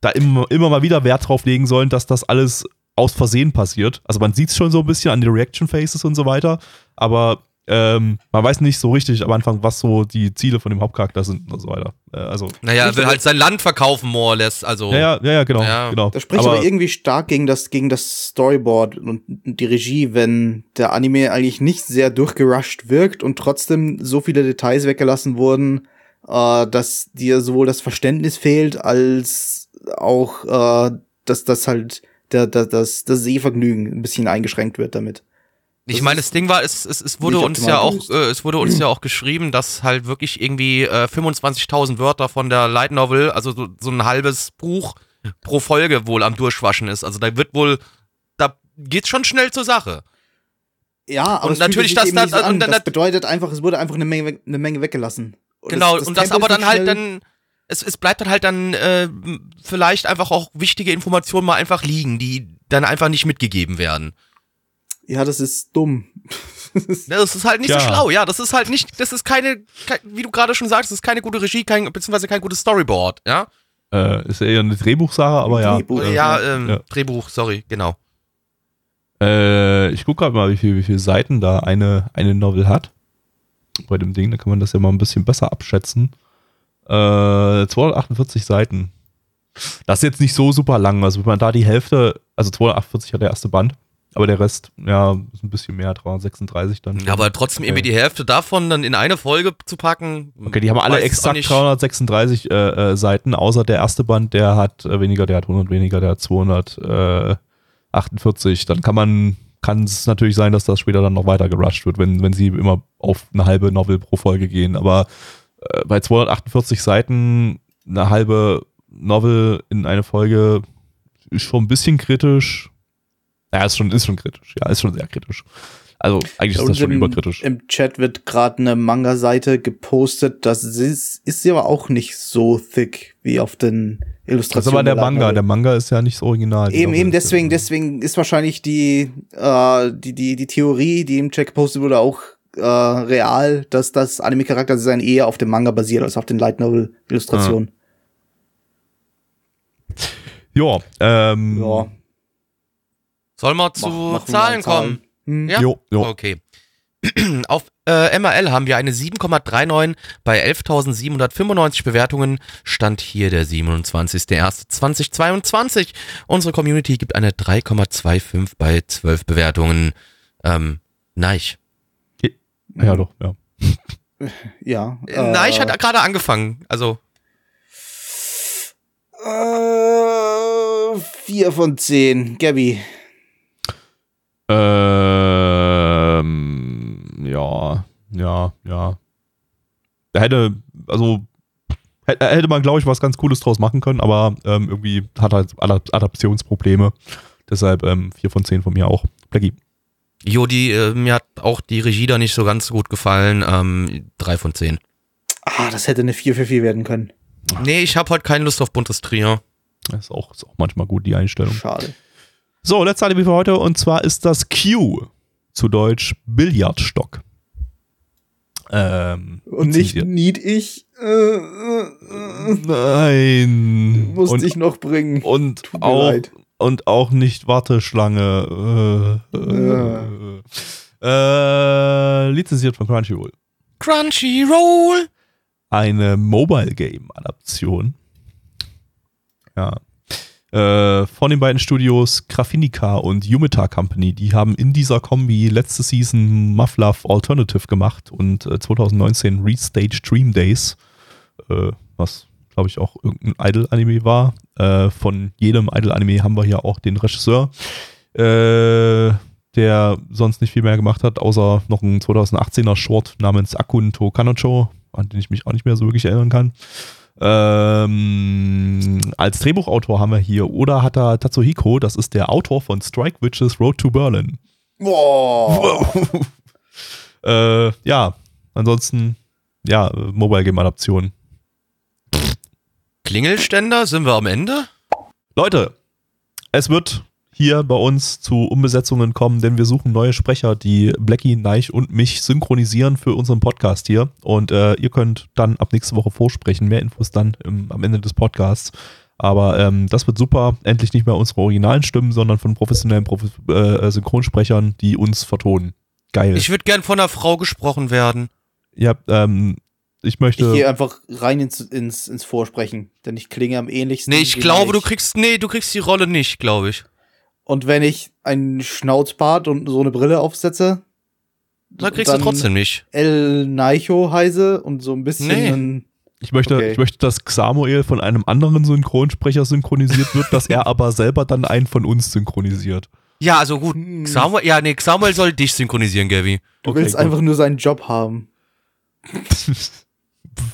da immer, immer mal wieder Wert drauf legen sollen, dass das alles aus Versehen passiert. Also man sieht es schon so ein bisschen an den Reaction Faces und so weiter, aber ähm, man weiß nicht so richtig am Anfang, was so die Ziele von dem Hauptcharakter sind und so weiter. Äh, also, Naja, er will halt sein Land verkaufen, more or less. Also, ja, ja, ja, genau. Ja. genau. Das spricht aber, irgendwie stark gegen das, gegen das Storyboard und die Regie, wenn der Anime eigentlich nicht sehr durchgerusht wirkt und trotzdem so viele Details weggelassen wurden, äh, dass dir sowohl das Verständnis fehlt, als auch, äh, dass das halt der, der, das, das Sehvergnügen ein bisschen eingeschränkt wird damit. Ich Das meine, das Ding war, es, es, es wurde uns ja auch, äh, es wurde uns ja auch geschrieben, dass halt wirklich irgendwie äh, 25.000 Wörter von der Light Novel, also so, so ein halbes Buch pro Folge wohl am Durchwaschen ist. Also da wird wohl, da geht's schon schnell zur Sache. Ja, aber Und fühlt natürlich, das- nicht so und dann- das bedeutet einfach, es wurde einfach eine Menge, eine Menge weggelassen. Und genau, und das Tempo aber ist dann halt dann, es, es bleibt dann halt dann äh, vielleicht einfach auch wichtige Informationen mal einfach liegen, die dann einfach nicht mitgegeben werden. Ja, das ist dumm. Das ist halt nicht Ja. so schlau, ja. Das ist halt nicht, das ist keine, kein, wie du gerade schon sagst, das ist keine gute Regie, kein, beziehungsweise kein gutes Storyboard, ja. Äh, ist eher eine Drehbuchsache, aber ja. Drehbuch. Äh, ja, ähm, ja. Drehbuch, sorry, genau. Äh, ich gucke gerade mal, wie, viel, wie viele Seiten da eine, eine Novel hat. Bei dem Ding, da kann man das ja mal ein bisschen besser abschätzen. Äh, 248 Seiten. Das ist jetzt nicht so super lang. Also, wenn man da die Hälfte, also 248 hat der erste Band. Aber der Rest, ja, ist ein bisschen mehr, 336 dann. Ja, aber trotzdem Okay. irgendwie die Hälfte davon dann in eine Folge zu packen. Okay, die haben alle exakt nicht. 336 äh, äh, Seiten, außer der erste Band, der hat äh, weniger, der hat 100 weniger, der hat 248. Dann kann man, kann es natürlich sein, dass das später dann noch weiter gerusht wird, wenn, wenn sie immer auf eine halbe Novel pro Folge gehen. Aber äh, bei 248 Seiten eine halbe Novel in eine Folge ist schon ein bisschen kritisch. Ja, ist schon, ist schon kritisch. Ja, ist schon sehr kritisch. Also eigentlich ist das schon im, überkritisch. Im Chat wird gerade eine Manga-Seite gepostet. Das ist, ist sie aber auch nicht so thick wie auf den Das ist Illustrationen. aber der Manga. Der Manga ist ja nicht so original. Eben, eben deswegen, deswegen ist wahrscheinlich die, äh, die, die, die Theorie, die im Chat gepostet wurde, auch äh, real, dass das Anime-Charakter-Design eher auf dem Manga basiert als auf den Light Novel-Illustrationen. Ja, ähm, Ja. Soll mal zu Mach- wir Zahlen kommen? Hm. Ja? Jo, jo. Okay. Auf äh, MRL haben wir eine 7,39 bei 11.795 Bewertungen. Stand hier der 27.01.2022. Unsere Community gibt eine 3,25 bei 12 Bewertungen. Ähm, Neich. Ja, doch, ja. Ja. Äh, Neich hat gerade angefangen. Also, Äh, vier von zehn. Gabby. Ähm, ja, ja, ja. Da hätte, also, hätte, man, glaube ich, was ganz Cooles draus machen können, aber ähm, irgendwie hat halt Adap- Adaptionsprobleme. Deshalb ähm, 4 von 10 von mir auch. Blackie. Jo, die, äh, mir hat auch die Regie da nicht so ganz gut gefallen. Ähm, 3 von 10. Ah, das hätte eine 4 für 4 werden können. Nee, ich habe heute keine Lust auf buntes Trio. Das ist auch, ist auch manchmal gut, die Einstellung. Schade. So, letzte Anime für heute und zwar ist das Q, zu Deutsch Billardstock. Ähm, Und nicht. Need ich. Äh, äh, äh, Nein. musste und, ich noch bringen. und Tut mir auch leid. und auch nicht Warteschlange. Äh, äh, äh, lizenziert von Crunchyroll. Crunchyroll! Eine Mobile Game Adaption. Ja. Äh, von den beiden Studios Graphinica und Yumeta Company. Die haben in dieser Kombi letzte Season Mufflove Alternative gemacht und äh, 2019 Restage Dream Days, äh, was glaube ich auch irgendein Idol-Anime war. Äh, von jedem Idol-Anime haben wir hier auch den Regisseur, äh, der sonst nicht viel mehr gemacht hat, außer noch ein 2018er Short namens Akun to Kanocho, an den ich mich auch nicht mehr so wirklich erinnern kann. Ähm, als Drehbuchautor haben wir hier Oda Hata Tatsuhiko, das ist der Autor von Strike Witches Road to Berlin. Boah. Äh, ja, ansonsten, ja, Mobile Game Adaption. Klingelständer, sind wir am Ende? Leute, es wird hier bei uns zu Umbesetzungen kommen, denn wir suchen neue Sprecher, die Blackie, Neich und mich synchronisieren für unseren Podcast hier. Und äh, ihr könnt dann ab nächste Woche vorsprechen. Mehr Infos dann im, am Ende des Podcasts. Aber ähm, das wird super. Endlich nicht mehr unsere originalen Stimmen, sondern von professionellen Profi äh, Synchronsprechern, die uns vertonen. Geil. Ich würde gern von einer Frau gesprochen werden. ja, ähm, ich möchte. Ich gehe einfach rein ins, ins, ins Vorsprechen, denn ich klinge am ähnlichsten. Nee, ich glaube, du Neich. kriegst, nee, du kriegst die Rolle nicht, glaube ich. Und wenn ich einen Schnauzbart und so eine Brille aufsetze, Da kriegst dann du trotzdem nicht. El Naicho heiße und so ein bisschen. Nee. ein- Ich möchte, Okay. ich möchte, dass Xamuel von einem anderen Synchronsprecher synchronisiert wird, dass er aber selber dann einen von uns synchronisiert. Ja, also gut. Hm. Samuel, ja, nee, Samuel soll dich synchronisieren, Gaby. Du Okay, willst gut. einfach nur seinen Job haben.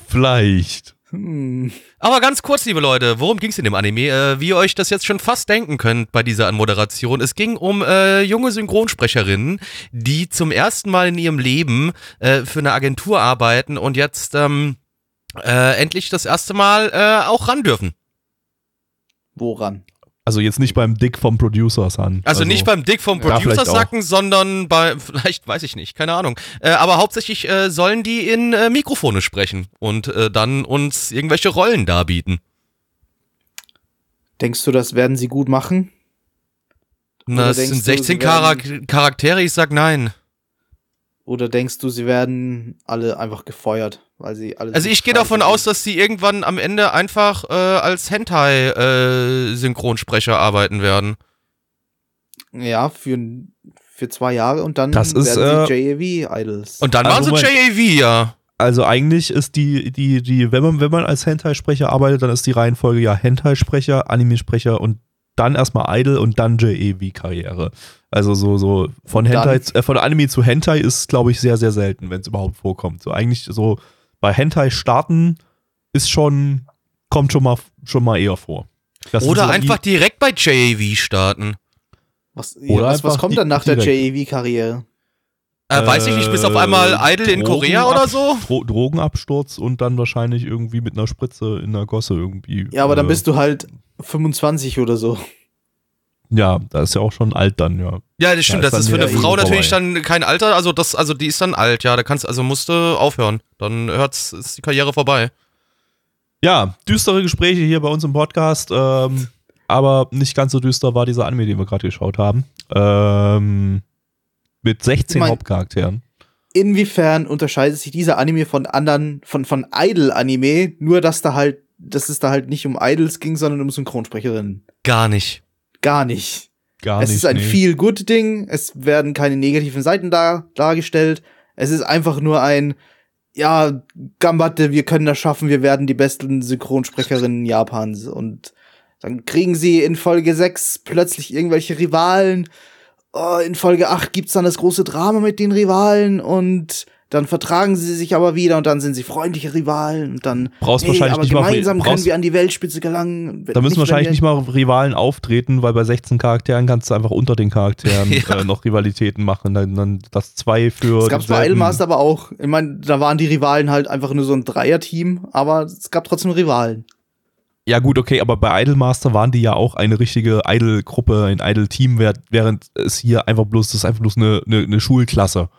Vielleicht. Hm. Aber ganz kurz, liebe Leute, worum ging es in dem Anime? Äh, wie ihr euch das jetzt schon fast denken könnt bei dieser Anmoderation. Es ging um äh, junge Synchronsprecherinnen, die zum ersten Mal in ihrem Leben äh, für eine Agentur arbeiten und jetzt ähm, äh, endlich das erste Mal äh, auch ran dürfen. Woran? Also jetzt nicht beim Dick vom Producer, San. Also, nicht beim Dick vom Ja, Producer sacken, sondern bei, vielleicht weiß ich nicht, keine Ahnung. Äh, aber hauptsächlich äh, sollen die in äh, Mikrofone sprechen und äh, dann uns irgendwelche Rollen darbieten. Denkst du, das werden sie gut machen? Na, es sind du, 16 sie Charak Charaktere, ich sag nein. Oder denkst du, sie werden alle einfach gefeuert, weil sie alle. Also so ich gehe davon sind? aus, dass sie irgendwann am Ende einfach äh, als Hentai-Synchronsprecher arbeiten werden. Ja, für, für zwei Jahre und dann Das ist, werden sie JAV-Idols. Und dann Also waren sie. JAV, ja. Also eigentlich ist die, die, die, wenn man, wenn man als Hentai-Sprecher arbeitet, dann ist die Reihenfolge ja Hentai-Sprecher, Anime-Sprecher und dann erstmal Idol und dann JEV-Karriere. Also so, so von Hentai, äh, von Anime zu Hentai ist, glaube ich, sehr, sehr selten, wenn es überhaupt vorkommt. So eigentlich so bei Hentai starten ist schon, kommt schon mal, schon mal eher vor. Das Oder so einfach wie- direkt bei JAV starten. Was, Oder was, was kommt dann nach der direkt. JAV-Karriere? Äh, weiß ich nicht, bis auf einmal Idol in Drogenab- Korea oder so? Dro Drogenabsturz und dann wahrscheinlich irgendwie mit einer Spritze in der Gosse irgendwie. Ja, aber dann äh, bist du halt 25 oder so. Ja, da ist ja auch schon alt dann, ja. Ja, das stimmt. ist das ist für eine Frau eh natürlich vorbei. dann kein Alter. Also das, also die ist dann alt, ja. Da kannst also musste aufhören. Dann hört's, ist die Karriere vorbei. Ja, düstere Gespräche hier bei uns im Podcast, ähm, aber nicht ganz so düster war dieser Anime, den wir gerade geschaut haben. Ähm, mit 16 Ich mein- Hauptcharakteren. Inwiefern unterscheidet sich dieser Anime von anderen, von, von Idol-Anime, nur dass da halt, dass es da halt nicht um Idols ging, sondern um Synchronsprecherinnen. Gar nicht. Gar nicht. Gar es nicht. ist ein nee. Feel-Good-Ding, es werden keine negativen Seiten da, dargestellt. Es ist einfach nur ein, ja, Gambatte, wir können das schaffen, wir werden die besten Synchronsprecherinnen Japans. Und dann kriegen sie in Folge 6 plötzlich irgendwelche Rivalen. Oh, in Folge 8 gibt's dann das große Drama mit den Rivalen und dann vertragen sie sich aber wieder und dann sind sie freundliche Rivalen und dann Brauchst hey, wahrscheinlich aber nicht mal- gemeinsam können brauchst- wir an die Weltspitze gelangen. Da müssen wenn wahrscheinlich nicht mal Rivalen auftreten, weil bei 16 Charakteren kannst du einfach unter den Charakteren Ja. äh, noch Rivalitäten machen. Dann, dann das zwei für. Das gab's bei denselben- Idolmaster aber auch. Ich meine, da waren die Rivalen halt einfach nur so ein Dreier-Team, aber es gab trotzdem Rivalen. Ja, gut, okay, aber bei Idolmaster waren die ja auch eine richtige Idol-Gruppe, ein Idol-Team, während- während es hier einfach bloß, das ist einfach bloß eine, eine, eine Schulklasse.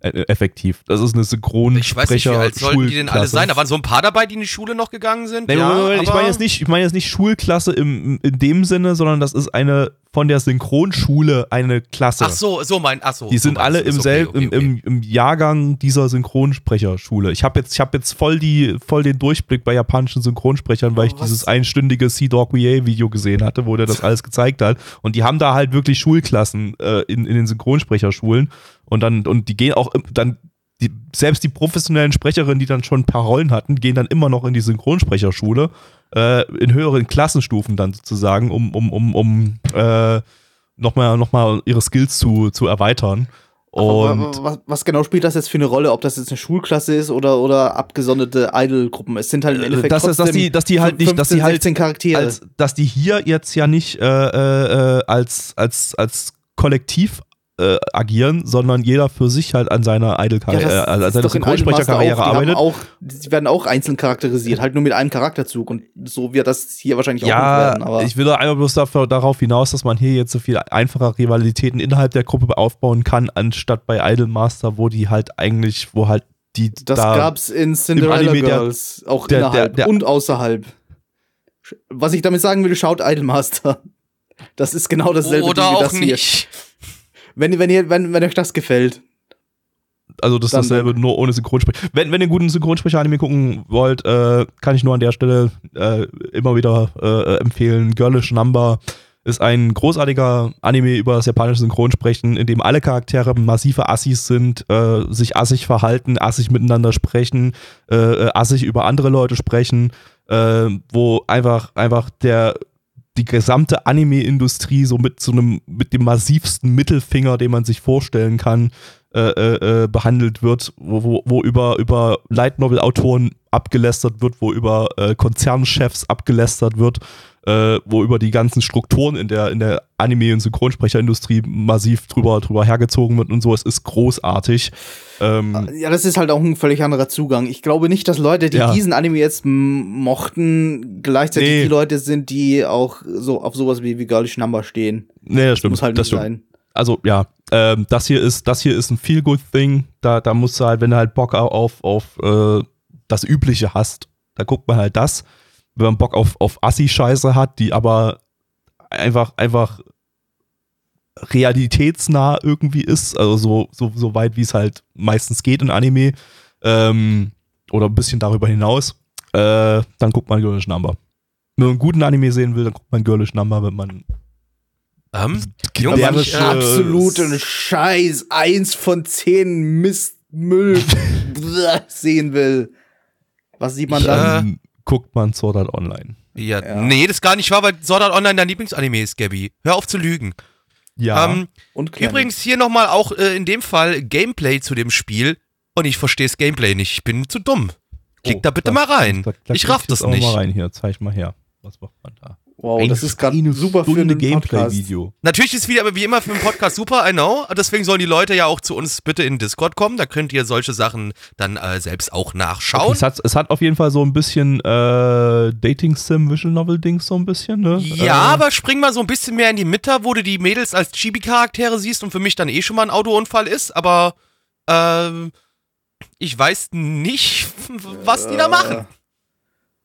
Äh, effektiv. Das ist eine Synchronsprecher. Ich weiß nicht, wie alt sollten die denn alle sein? Da waren so ein paar dabei, die in die Schule noch gegangen sind. Nee, ja, ich meine jetzt nicht, ich meine jetzt nicht Schulklasse im, in dem Sinne, sondern das ist eine von der Synchronschule eine Klasse. Ach so, so mein, ach so. Die so sind meinst alle im, das. selb, Okay, okay, okay. Im, im, Jahrgang dieser Synchronsprecherschule. Ich habe jetzt, ich hab jetzt voll, die, voll den Durchblick bei japanischen Synchronsprechern, weil ich Oh, was? dieses einstündige Sea Dog Video gesehen hatte, wo der das alles gezeigt hat. Und die haben da halt wirklich Schulklassen äh, in, in den Synchronsprecherschulen. Und dann, und die gehen auch dann, die, selbst die professionellen Sprecherinnen, die dann schon ein paar Rollen hatten, gehen dann immer noch in die Synchronsprecherschule, äh, in höheren Klassenstufen dann sozusagen, um, um, um, um äh, nochmal noch mal ihre Skills zu, zu erweitern. Und was, was genau spielt das jetzt für eine Rolle, ob das jetzt eine Schulklasse ist oder, oder abgesonderte Idol-Gruppen? Es sind halt im Äh, Endeffekt dass- dass trotzdem die- dass die halt nicht- dass die 15, halt 16 Charaktere. als, dass die hier jetzt ja nicht äh, äh, als, als, als Kollektiv äh, agieren, sondern jeder für sich halt an seiner Idol-Karriere, äh, an seiner Synchronsprecherkarriere auch. Die, haben arbeitet. auch, die werden auch einzeln charakterisiert, halt nur mit einem Charakterzug. Und so wird das hier wahrscheinlich auch Ja, werden. Aber ich will da einfach bloß dafür, darauf hinaus, dass man hier jetzt so viel einfacher Rivalitäten innerhalb der Gruppe aufbauen kann, anstatt bei Idolmaster, wo die halt eigentlich, wo halt die das da gab's in Cinderella Anime der- Girls, auch der- innerhalb der- der- und außerhalb. Was ich damit sagen will, schaut Idolmaster. Das ist genau dasselbe Oder Ding wie auch das hier. Wenn, wenn, ihr, wenn, wenn euch das gefällt. Also das ist Dann- dasselbe, nur ohne Synchronsprecher. Wenn, wenn ihr einen guten Synchronsprecher-Anime gucken wollt, äh, kann ich nur an der Stelle äh, immer wieder äh, empfehlen. Girlish Number ist ein großartiger Anime über das japanische Synchronsprechen, in dem alle Charaktere massive Assis sind, äh, sich assig verhalten, assig miteinander sprechen, äh, äh, assig über andere Leute sprechen, äh, wo einfach, einfach der die gesamte Anime-Industrie so mit so einem, mit dem massivsten Mittelfinger, den man sich vorstellen kann, äh, äh, äh, behandelt wird, wo, wo, wo über, über Light Novel-Autoren abgelästert wird, wo über äh, Konzernchefs abgelästert wird, äh, wo über die ganzen Strukturen in der, in der Anime- und Synchronsprecherindustrie massiv drüber, drüber hergezogen wird und so. Es ist großartig. Ähm, Ja, das ist halt auch ein völlig anderer Zugang. Ich glaube nicht, dass Leute, die Ja. diesen Anime jetzt mochten, gleichzeitig Nee. die Leute sind, die auch so auf sowas wie, wie Girlish Number stehen. nee, das stimmt. Muss halt das nicht stimmt. sein. also ja, ähm, das hier ist, das hier ist ein feel good Thing. Da, da musst du halt, wenn du halt Bock auf, auf äh, das Übliche hast, da guckt man halt das. Wenn man Bock auf, auf Assi-Scheiße hat, die aber einfach, einfach realitätsnah irgendwie ist, also so, so, so weit, wie es halt meistens geht in Anime, ähm, oder ein bisschen darüber hinaus, äh, dann guckt man Girlish Number. Wenn man einen guten Anime sehen will, dann guckt man Girlish Number, wenn man Ähm, Junge, äh, absoluten Scheiß. Eins von zehn Mistmüll sehen will. Was sieht man Ich, dann? Guckt man Sword Art Online. ja, Ja. nee, das gar nicht wahr, weil Sword Art Online dein Lieblingsanime ist, Gabby. Hör auf zu lügen. Ja. Ähm, Und Clement. übrigens hier nochmal auch äh, in dem Fall Gameplay zu dem Spiel und ich verstehe das Gameplay nicht. Ich bin zu dumm. Klick Oh, da bitte da- mal rein. da- da ich raff das nicht. mal rein hier, zeig mal her. Was macht man da? Wow, das ist gerade eine super für Stunde einen Podcast. Gameplay-Video. Natürlich ist wieder aber wie immer für einen Podcast super, I know. Deswegen sollen die Leute ja auch zu uns bitte in Discord kommen. Da könnt ihr solche Sachen dann äh, selbst auch Okay, nachschauen. es, hat, es hat auf jeden Fall so ein bisschen äh, Dating-Sim, Visual Novel-Dings so ein bisschen, ne? Ja, äh, aber spring mal so ein bisschen mehr in die Mitte, wo du die Mädels als Chibi-Charaktere siehst und für mich dann eh schon mal ein Autounfall ist, aber ähm, ich weiß nicht, was die da machen.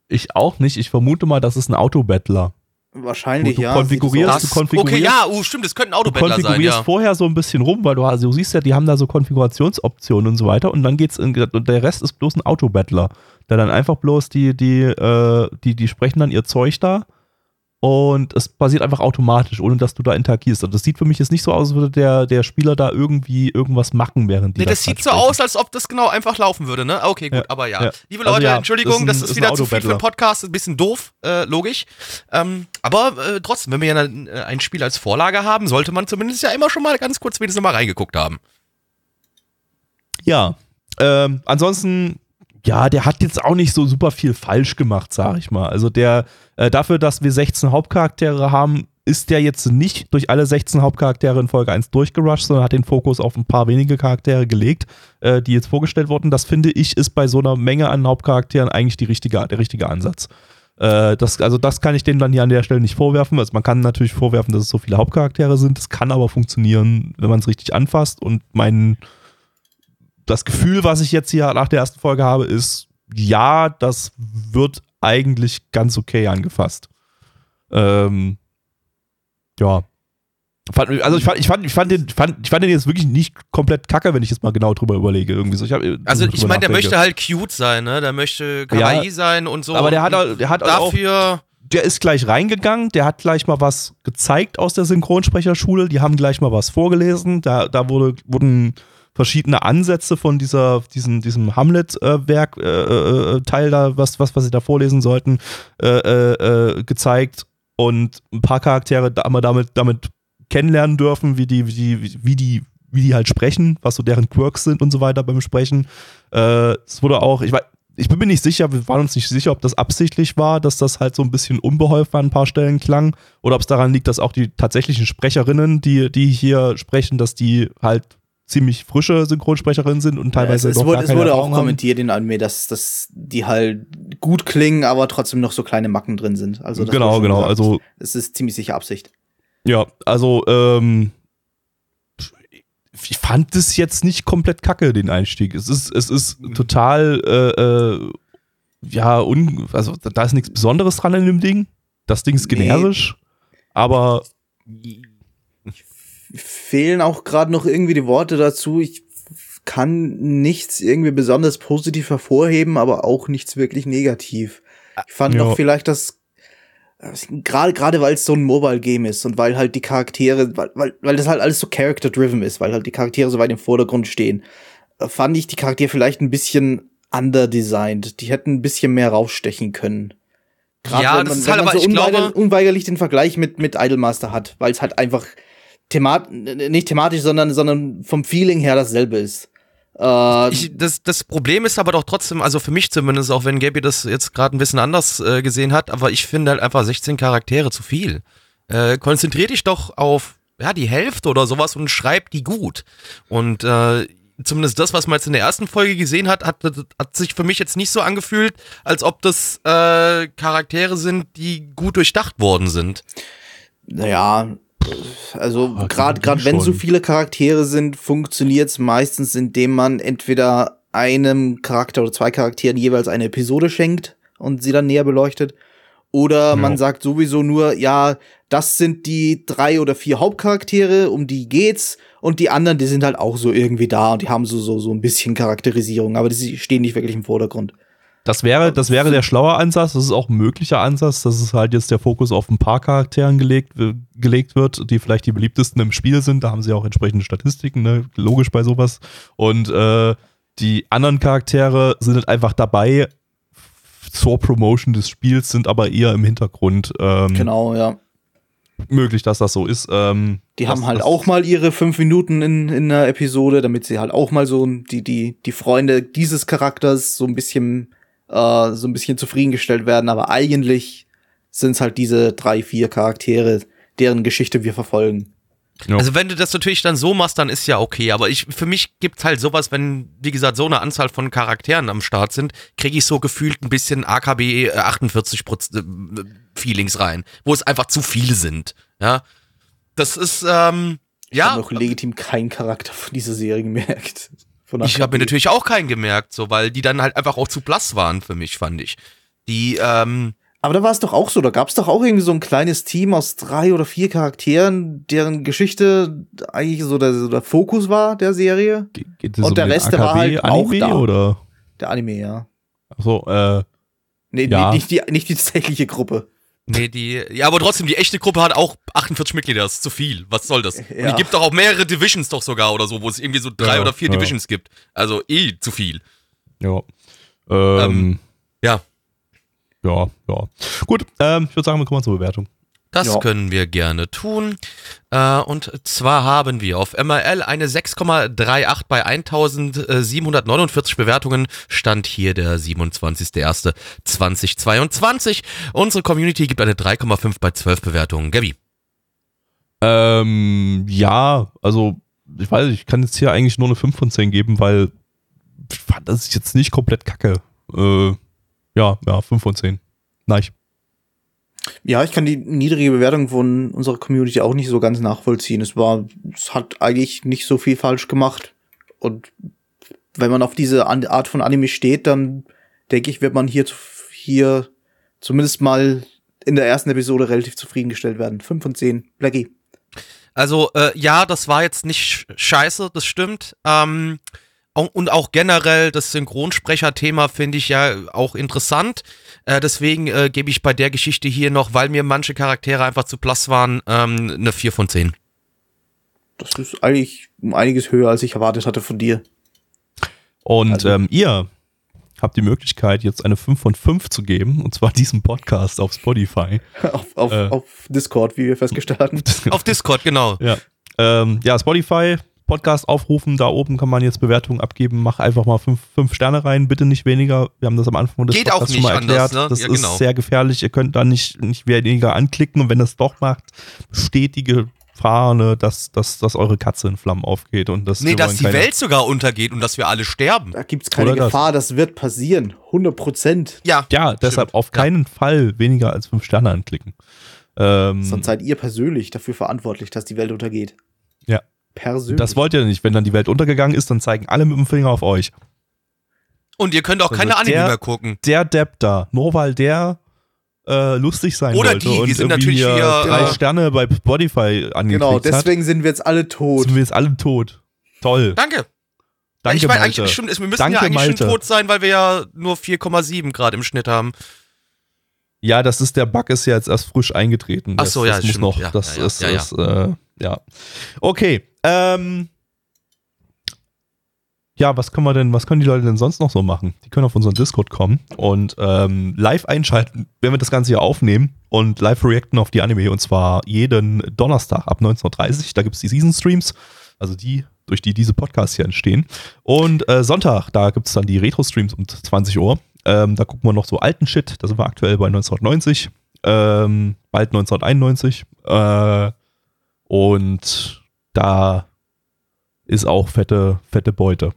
Ich auch nicht. Ich vermute mal, das ist ein Autobattler. Wahrscheinlich, Du- du ja. konfigurierst- sieht du konfigurierst- okay, ja, uh, stimmt, das könnte ein Du Autobettler sein, konfigurierst ja. vorher so ein bisschen rum, weil du, also, du siehst ja, die haben da so Konfigurationsoptionen und so weiter und dann geht's in, und der Rest ist bloß ein Autobattler, der dann einfach bloß die, die, äh, die, die sprechen dann ihr Zeug da und es passiert einfach automatisch, ohne dass du da interagierst. Und das sieht für mich jetzt nicht so aus, als würde der, der Spieler da irgendwie irgendwas machen, während die Nee, das grad sieht so aus, als ob das genau einfach laufen würde, ne? Okay, gut, Ja, aber ja. ja. Liebe Also Leute, ja, Entschuldigung, das das ist ist, ein- wieder ist ein zu viel für. Podcast, ein bisschen doof, äh, logisch. Ähm, aber äh, trotzdem, wenn wir ja ein, äh, ein Spiel als Vorlage haben, sollte man zumindest ja immer schon mal ganz kurz wenigstens mal reingeguckt haben. Ja. Ähm, ansonsten, ja, der hat jetzt auch nicht so super viel falsch gemacht, sag ich mal. Also der, äh, dafür, dass wir 16 Hauptcharaktere haben, ist der jetzt nicht durch alle 16 Hauptcharaktere in Folge 1 durchgerusht, sondern hat den Fokus auf ein paar wenige Charaktere gelegt, äh, die jetzt vorgestellt wurden. Das finde ich, ist bei so einer Menge an Hauptcharakteren eigentlich die richtige, der richtige Ansatz. Äh, das, also das kann ich denen dann hier an der Stelle nicht vorwerfen. Also man kann natürlich vorwerfen, dass es so viele Hauptcharaktere sind. Das kann aber funktionieren, wenn man es richtig anfasst. Und mein das Gefühl, was ich jetzt hier nach der ersten Folge habe, ist, ja, das wird eigentlich ganz okay angefasst. Ähm, ja. Also ich fand, ich fand, ich fand den, fand, ich fand den jetzt wirklich nicht komplett kacke, wenn ich jetzt mal genau drüber überlege. Irgendwie so. Ich hab, Also ich meine, der möchte halt cute sein, ne? Der möchte kawaii sein und so. aber der hat, auch- der hat auch, dafür. der ist gleich reingegangen, der hat gleich mal was gezeigt aus der Synchronsprecherschule, die haben gleich mal was vorgelesen, da, da wurde, wurden verschiedene Ansätze von dieser, diesem, diesem Hamlet-Werk, äh, äh, Teil da, was, was, was sie da vorlesen sollten, äh, äh, äh, gezeigt und ein paar Charaktere da haben damit, damit kennenlernen dürfen, wie die, wie die, wie die, wie die halt sprechen, was so deren Quirks sind und so weiter beim Sprechen. Äh, es wurde auch, ich weiß, ich bin mir nicht sicher, wir waren uns nicht sicher, ob das absichtlich war, dass das halt so ein bisschen unbeholfen an ein paar Stellen klang oder ob es daran liegt, dass auch die tatsächlichen Sprecherinnen, die, die hier sprechen, dass die halt ziemlich frische Synchronsprecherinnen sind und teilweise es, es noch wurde, gar es keine wurde auch Erfahrung haben. kommentiert in Anime, dass, dass die halt gut klingen, aber trotzdem noch so kleine Macken drin sind. Also das genau, wurde genau. gesagt. Also es ist ziemlich sicher Absicht. Ja, also ähm, ich fand es jetzt nicht komplett kacke, den Einstieg. Es ist, es ist total, äh, äh, ja, un, also da ist nichts Besonderes dran in dem Ding. Das Ding ist Nee. generisch, aber Fehlen auch gerade noch irgendwie die Worte dazu. Ich kann nichts irgendwie besonders positiv hervorheben, aber auch nichts wirklich negativ. Ich fand Ja. noch vielleicht das gerade gerade weil es so ein Mobile Game ist und weil halt die Charaktere weil weil, weil das halt alles so character driven ist, weil halt die Charaktere so weit im Vordergrund stehen, äh, fand ich die Charaktere vielleicht ein bisschen underdesigned. Die hätten ein bisschen mehr rausstechen können. Ja, wenn das man, ist wenn halt man aber, so ich glaube- unweigerlich, unweigerlich den Vergleich mit mit Idolmaster hat, weil es halt einfach themat nicht thematisch, sondern sondern vom Feeling her dasselbe ist. Äh, Ich, das, das Problem ist aber doch trotzdem, also für mich zumindest, auch wenn Gabi das jetzt gerade ein bisschen anders äh, gesehen hat, aber ich finde halt einfach 16 Charaktere zu viel. Äh, konzentrier dich doch auf ja, die Hälfte oder sowas und schreib die gut. Und äh, zumindest das, was man jetzt in der ersten Folge gesehen hat, hat, hat sich für mich jetzt nicht so angefühlt, als ob das äh, Charaktere sind, die gut durchdacht worden sind. Naja, also Ah, gerade gerade wenn so viele Charaktere sind, funktioniert es meistens, indem man entweder einem Charakter oder zwei Charakteren jeweils eine Episode schenkt und sie dann näher beleuchtet. Oder man Ja. sagt sowieso nur, ja, das sind die drei oder vier Hauptcharaktere, um die geht's. Und die anderen, die sind halt auch so irgendwie da und die haben so, so, so ein bisschen Charakterisierung, aber die stehen nicht wirklich im Vordergrund. Das wäre, das wäre der schlaue Ansatz. Das ist auch ein möglicher Ansatz. Das ist halt jetzt der Fokus auf ein paar Charakteren gelegt, gelegt wird, die vielleicht die beliebtesten im Spiel sind. Da haben sie auch entsprechende Statistiken, ne? logisch bei sowas. Und äh, die anderen Charaktere sind halt einfach dabei zur Promotion des Spiels, sind aber eher im Hintergrund. Ähm, Genau, ja. Möglich, dass das so ist. Ähm, Die das- haben halt das- auch mal ihre fünf Minuten in, in einer Episode, damit sie halt auch mal so die, die, die Freunde dieses Charakters so ein bisschen, äh, so ein bisschen zufriedengestellt werden. Aber eigentlich sind es halt diese drei, vier Charaktere, deren Geschichte wir verfolgen. Ja. Also wenn du das natürlich dann so machst, dann ist ja okay. Aber ich, für mich gibt's halt sowas, wenn, wie gesagt, so eine Anzahl von Charakteren am Start sind, kriege ich so gefühlt ein bisschen AKB 48 Proz- äh, Feelings rein, wo es einfach zu viele sind. Ja, das ist ähm, Ich habe ja. noch legitim keinen Charakter von dieser Serie gemerkt. Von Ich habe mir natürlich auch keinen gemerkt, so weil die dann halt einfach auch zu blass waren für mich, fand ich. Die ähm, Aber da war es doch auch so, da gab es doch auch irgendwie so ein kleines Team aus drei oder vier Charakteren, deren Geschichte eigentlich so der, so der Fokus war der Serie. Ge- Geht es Und der den Rest, der war halt auch AKB-Anime da. oder? Der Anime, ja. Achso, äh, Nee, Ja. nee nicht, die, nicht die tatsächliche Gruppe. Nee, die, ja, aber trotzdem, die echte Gruppe hat auch 48 Mitglieder, das ist zu viel. Was soll das? Und Ja. die gibt doch auch mehrere Divisions doch sogar oder so, wo es irgendwie so drei Ja, oder vier ja. Divisions gibt. Also eh zu viel. ja. Ähm, Ähm, ja. Ja, ja. Gut, ähm, ich würde sagen, wir kommen zur Bewertung. Das Ja. können wir gerne tun. Äh, und zwar haben wir auf MRL eine 6,38 bei 1749 Bewertungen. Stand hier der 27.01.2022. Unsere Community gibt eine 3,5 bei 12 Bewertungen. Gabi. Ähm, ja, also, ich weiß ich kann jetzt hier eigentlich nur eine 5 von 10 geben, weil ich fand das jetzt nicht komplett kacke. Äh, ja, ja, 5 von 10. Nein. Ja, ich kann die niedrige Bewertung von unserer Community auch nicht so ganz nachvollziehen. Es war, es hat eigentlich nicht so viel falsch gemacht. Und wenn man auf diese Art von Anime steht, dann denke ich, wird man hier, hier zumindest mal in der ersten Episode relativ zufriedengestellt werden. 5 von 10. Blackie. Also, äh, ja, das war jetzt nicht sch- scheiße, das stimmt. Ähm, und auch generell das Synchronsprecher-Thema finde ich ja auch interessant. Äh, deswegen äh, gebe ich bei der Geschichte hier noch, weil mir manche Charaktere einfach zu blass waren, ähm, eine 4 von 10. Das ist eigentlich um einiges höher, als ich erwartet hatte von dir. Und Also- ähm, ihr habt die Möglichkeit, jetzt eine 5 von 5 zu geben, und zwar diesem Podcast auf Spotify. auf, auf, Äh. auf Discord, wie wir festgestellt hatten. Auf Discord, genau. Ja. Ähm, ja, Spotify, Podcast aufrufen, da oben kann man jetzt Bewertungen abgeben. Mach einfach mal fünf, fünf Sterne rein, bitte nicht weniger. Wir haben das am Anfang des Geht auch Podcasts schon mal nicht erklärt. anders, ne? Das Ja, ist genau. sehr gefährlich. Ihr könnt da nicht, nicht weniger anklicken und wenn das doch macht, besteht die Gefahr, ne, dass, dass, dass eure Katze in Flammen aufgeht und das Nee, dass die Welt sogar untergeht und dass wir alle sterben. Da gibt's keine Oder das. Gefahr, das. wird passieren. 100 Prozent. Ja. Ja, deshalb Stimmt. auf keinen Fall weniger als fünf Sterne anklicken. Ähm, Sonst seid ihr persönlich dafür verantwortlich, dass die Welt untergeht. Ja. Persönlich. das wollt ihr nicht. Wenn dann die Welt untergegangen ist, dann zeigen alle mit dem Finger auf euch. Und ihr könnt auch Also keine Anime der- mehr gucken. der Depp da, nur weil der äh, lustig sein Oder wollte die, die und sind natürlich hier drei äh, Sterne bei Spotify angeklickt genau, hat, deswegen sind wir jetzt alle tot. sind wir jetzt alle tot. Toll. Danke. Danke, ich meine, Malte. eigentlich stimmt, es- wir müssen Danke, ja eigentlich Malte. schon tot sein, weil wir ja nur 4,7 Grad im Schnitt haben. Ja, das ist der Bug ist ja jetzt erst frisch eingetreten. Ach Das, so, ja, das muss stimmt. noch. Ja, das ja, ja, ist, ja, ja. ist äh, ja. Okay. Ähm, ja, was können wir denn, was können die Leute denn sonst noch so machen? Die können auf unseren Discord kommen und ähm, live einschalten, wenn wir das Ganze hier aufnehmen und live reacten auf die Anime und zwar jeden Donnerstag ab 19.30 Uhr. Da gibt es die Season Streams, also die, durch die diese Podcasts hier entstehen. Und äh, Sonntag, da gibt es dann die Retro-Streams um 20 Uhr. Ähm, da gucken wir noch so alten Shit. Da sind wir aktuell bei 1990, ähm, bald 1991. Äh, und da ist auch fette, fette Beute.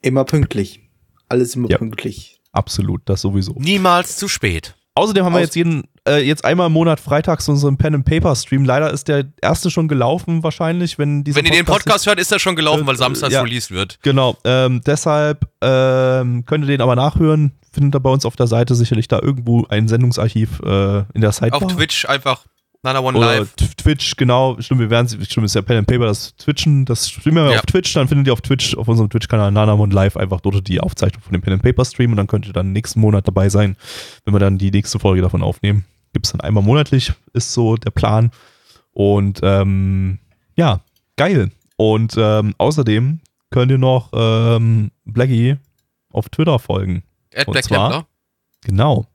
Immer pünktlich. Alles immer Ja. pünktlich. Absolut, das sowieso. Niemals zu spät. Außerdem haben wir Aus- jetzt jeden, äh, jetzt einmal im Monat freitags unseren Pen and Paper Stream. Leider ist der erste schon gelaufen, wahrscheinlich, wenn dieser Wenn ihr den Podcast hört, ist er schon gelaufen, weil samstags Ja. released wird. Genau, ähm, deshalb ähm, könnt ihr den aber nachhören. Findet ihr bei uns auf der Seite sicherlich da irgendwo ein Sendungsarchiv äh, in der Sidebar. Auf Twitch einfach Nana One Live. Twitch, genau. Stimmt, wir werden stimmt, ist ja Pen and Paper, das Twitchen, das streamen wir Ja. auf Twitch, dann findet ihr auf Twitch, auf unserem Twitch-Kanal Nanamon Live einfach dort die Aufzeichnung von dem Pen and Paper Stream und dann könnt ihr dann nächsten Monat dabei sein, wenn wir dann die nächste Folge davon aufnehmen. gibt es dann einmal monatlich, ist so der Plan. Und ähm, ja, geil. Und ähm, außerdem könnt ihr noch ähm, Blackie auf Twitter folgen. Und Black zwar-. Genau.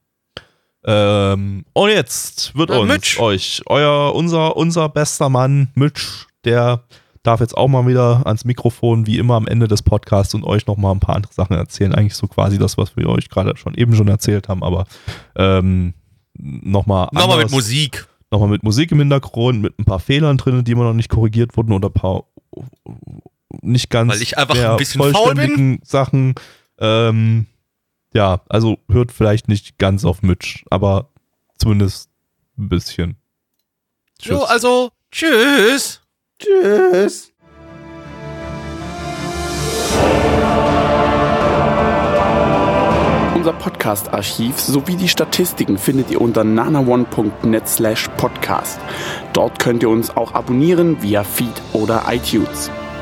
Ähm, und jetzt wird Na, uns Mitch. euch euer unser unser bester Mann Mitch, der darf jetzt auch mal wieder ans Mikrofon wie immer am Ende des Podcasts und euch noch mal ein paar andere Sachen erzählen. Eigentlich so quasi das, was wir euch gerade schon eben schon erzählt haben, aber ähm, noch mal Nochmal mit anders. Musik. nochmal mit Musik im Hintergrund, mit ein paar Fehlern drin, die immer noch nicht korrigiert wurden oder ein paar nicht ganz Weil ich einfach ein bisschen faul bin? vollständigen Sachen. Ähm, ja, also hört vielleicht nicht ganz auf Mitch, aber zumindest ein bisschen. So, also, tschüss. Tschüss. Unser Podcast-Archiv sowie die Statistiken findet ihr unter nanaone.net slash podcast. Dort könnt ihr uns auch abonnieren via Feed oder iTunes.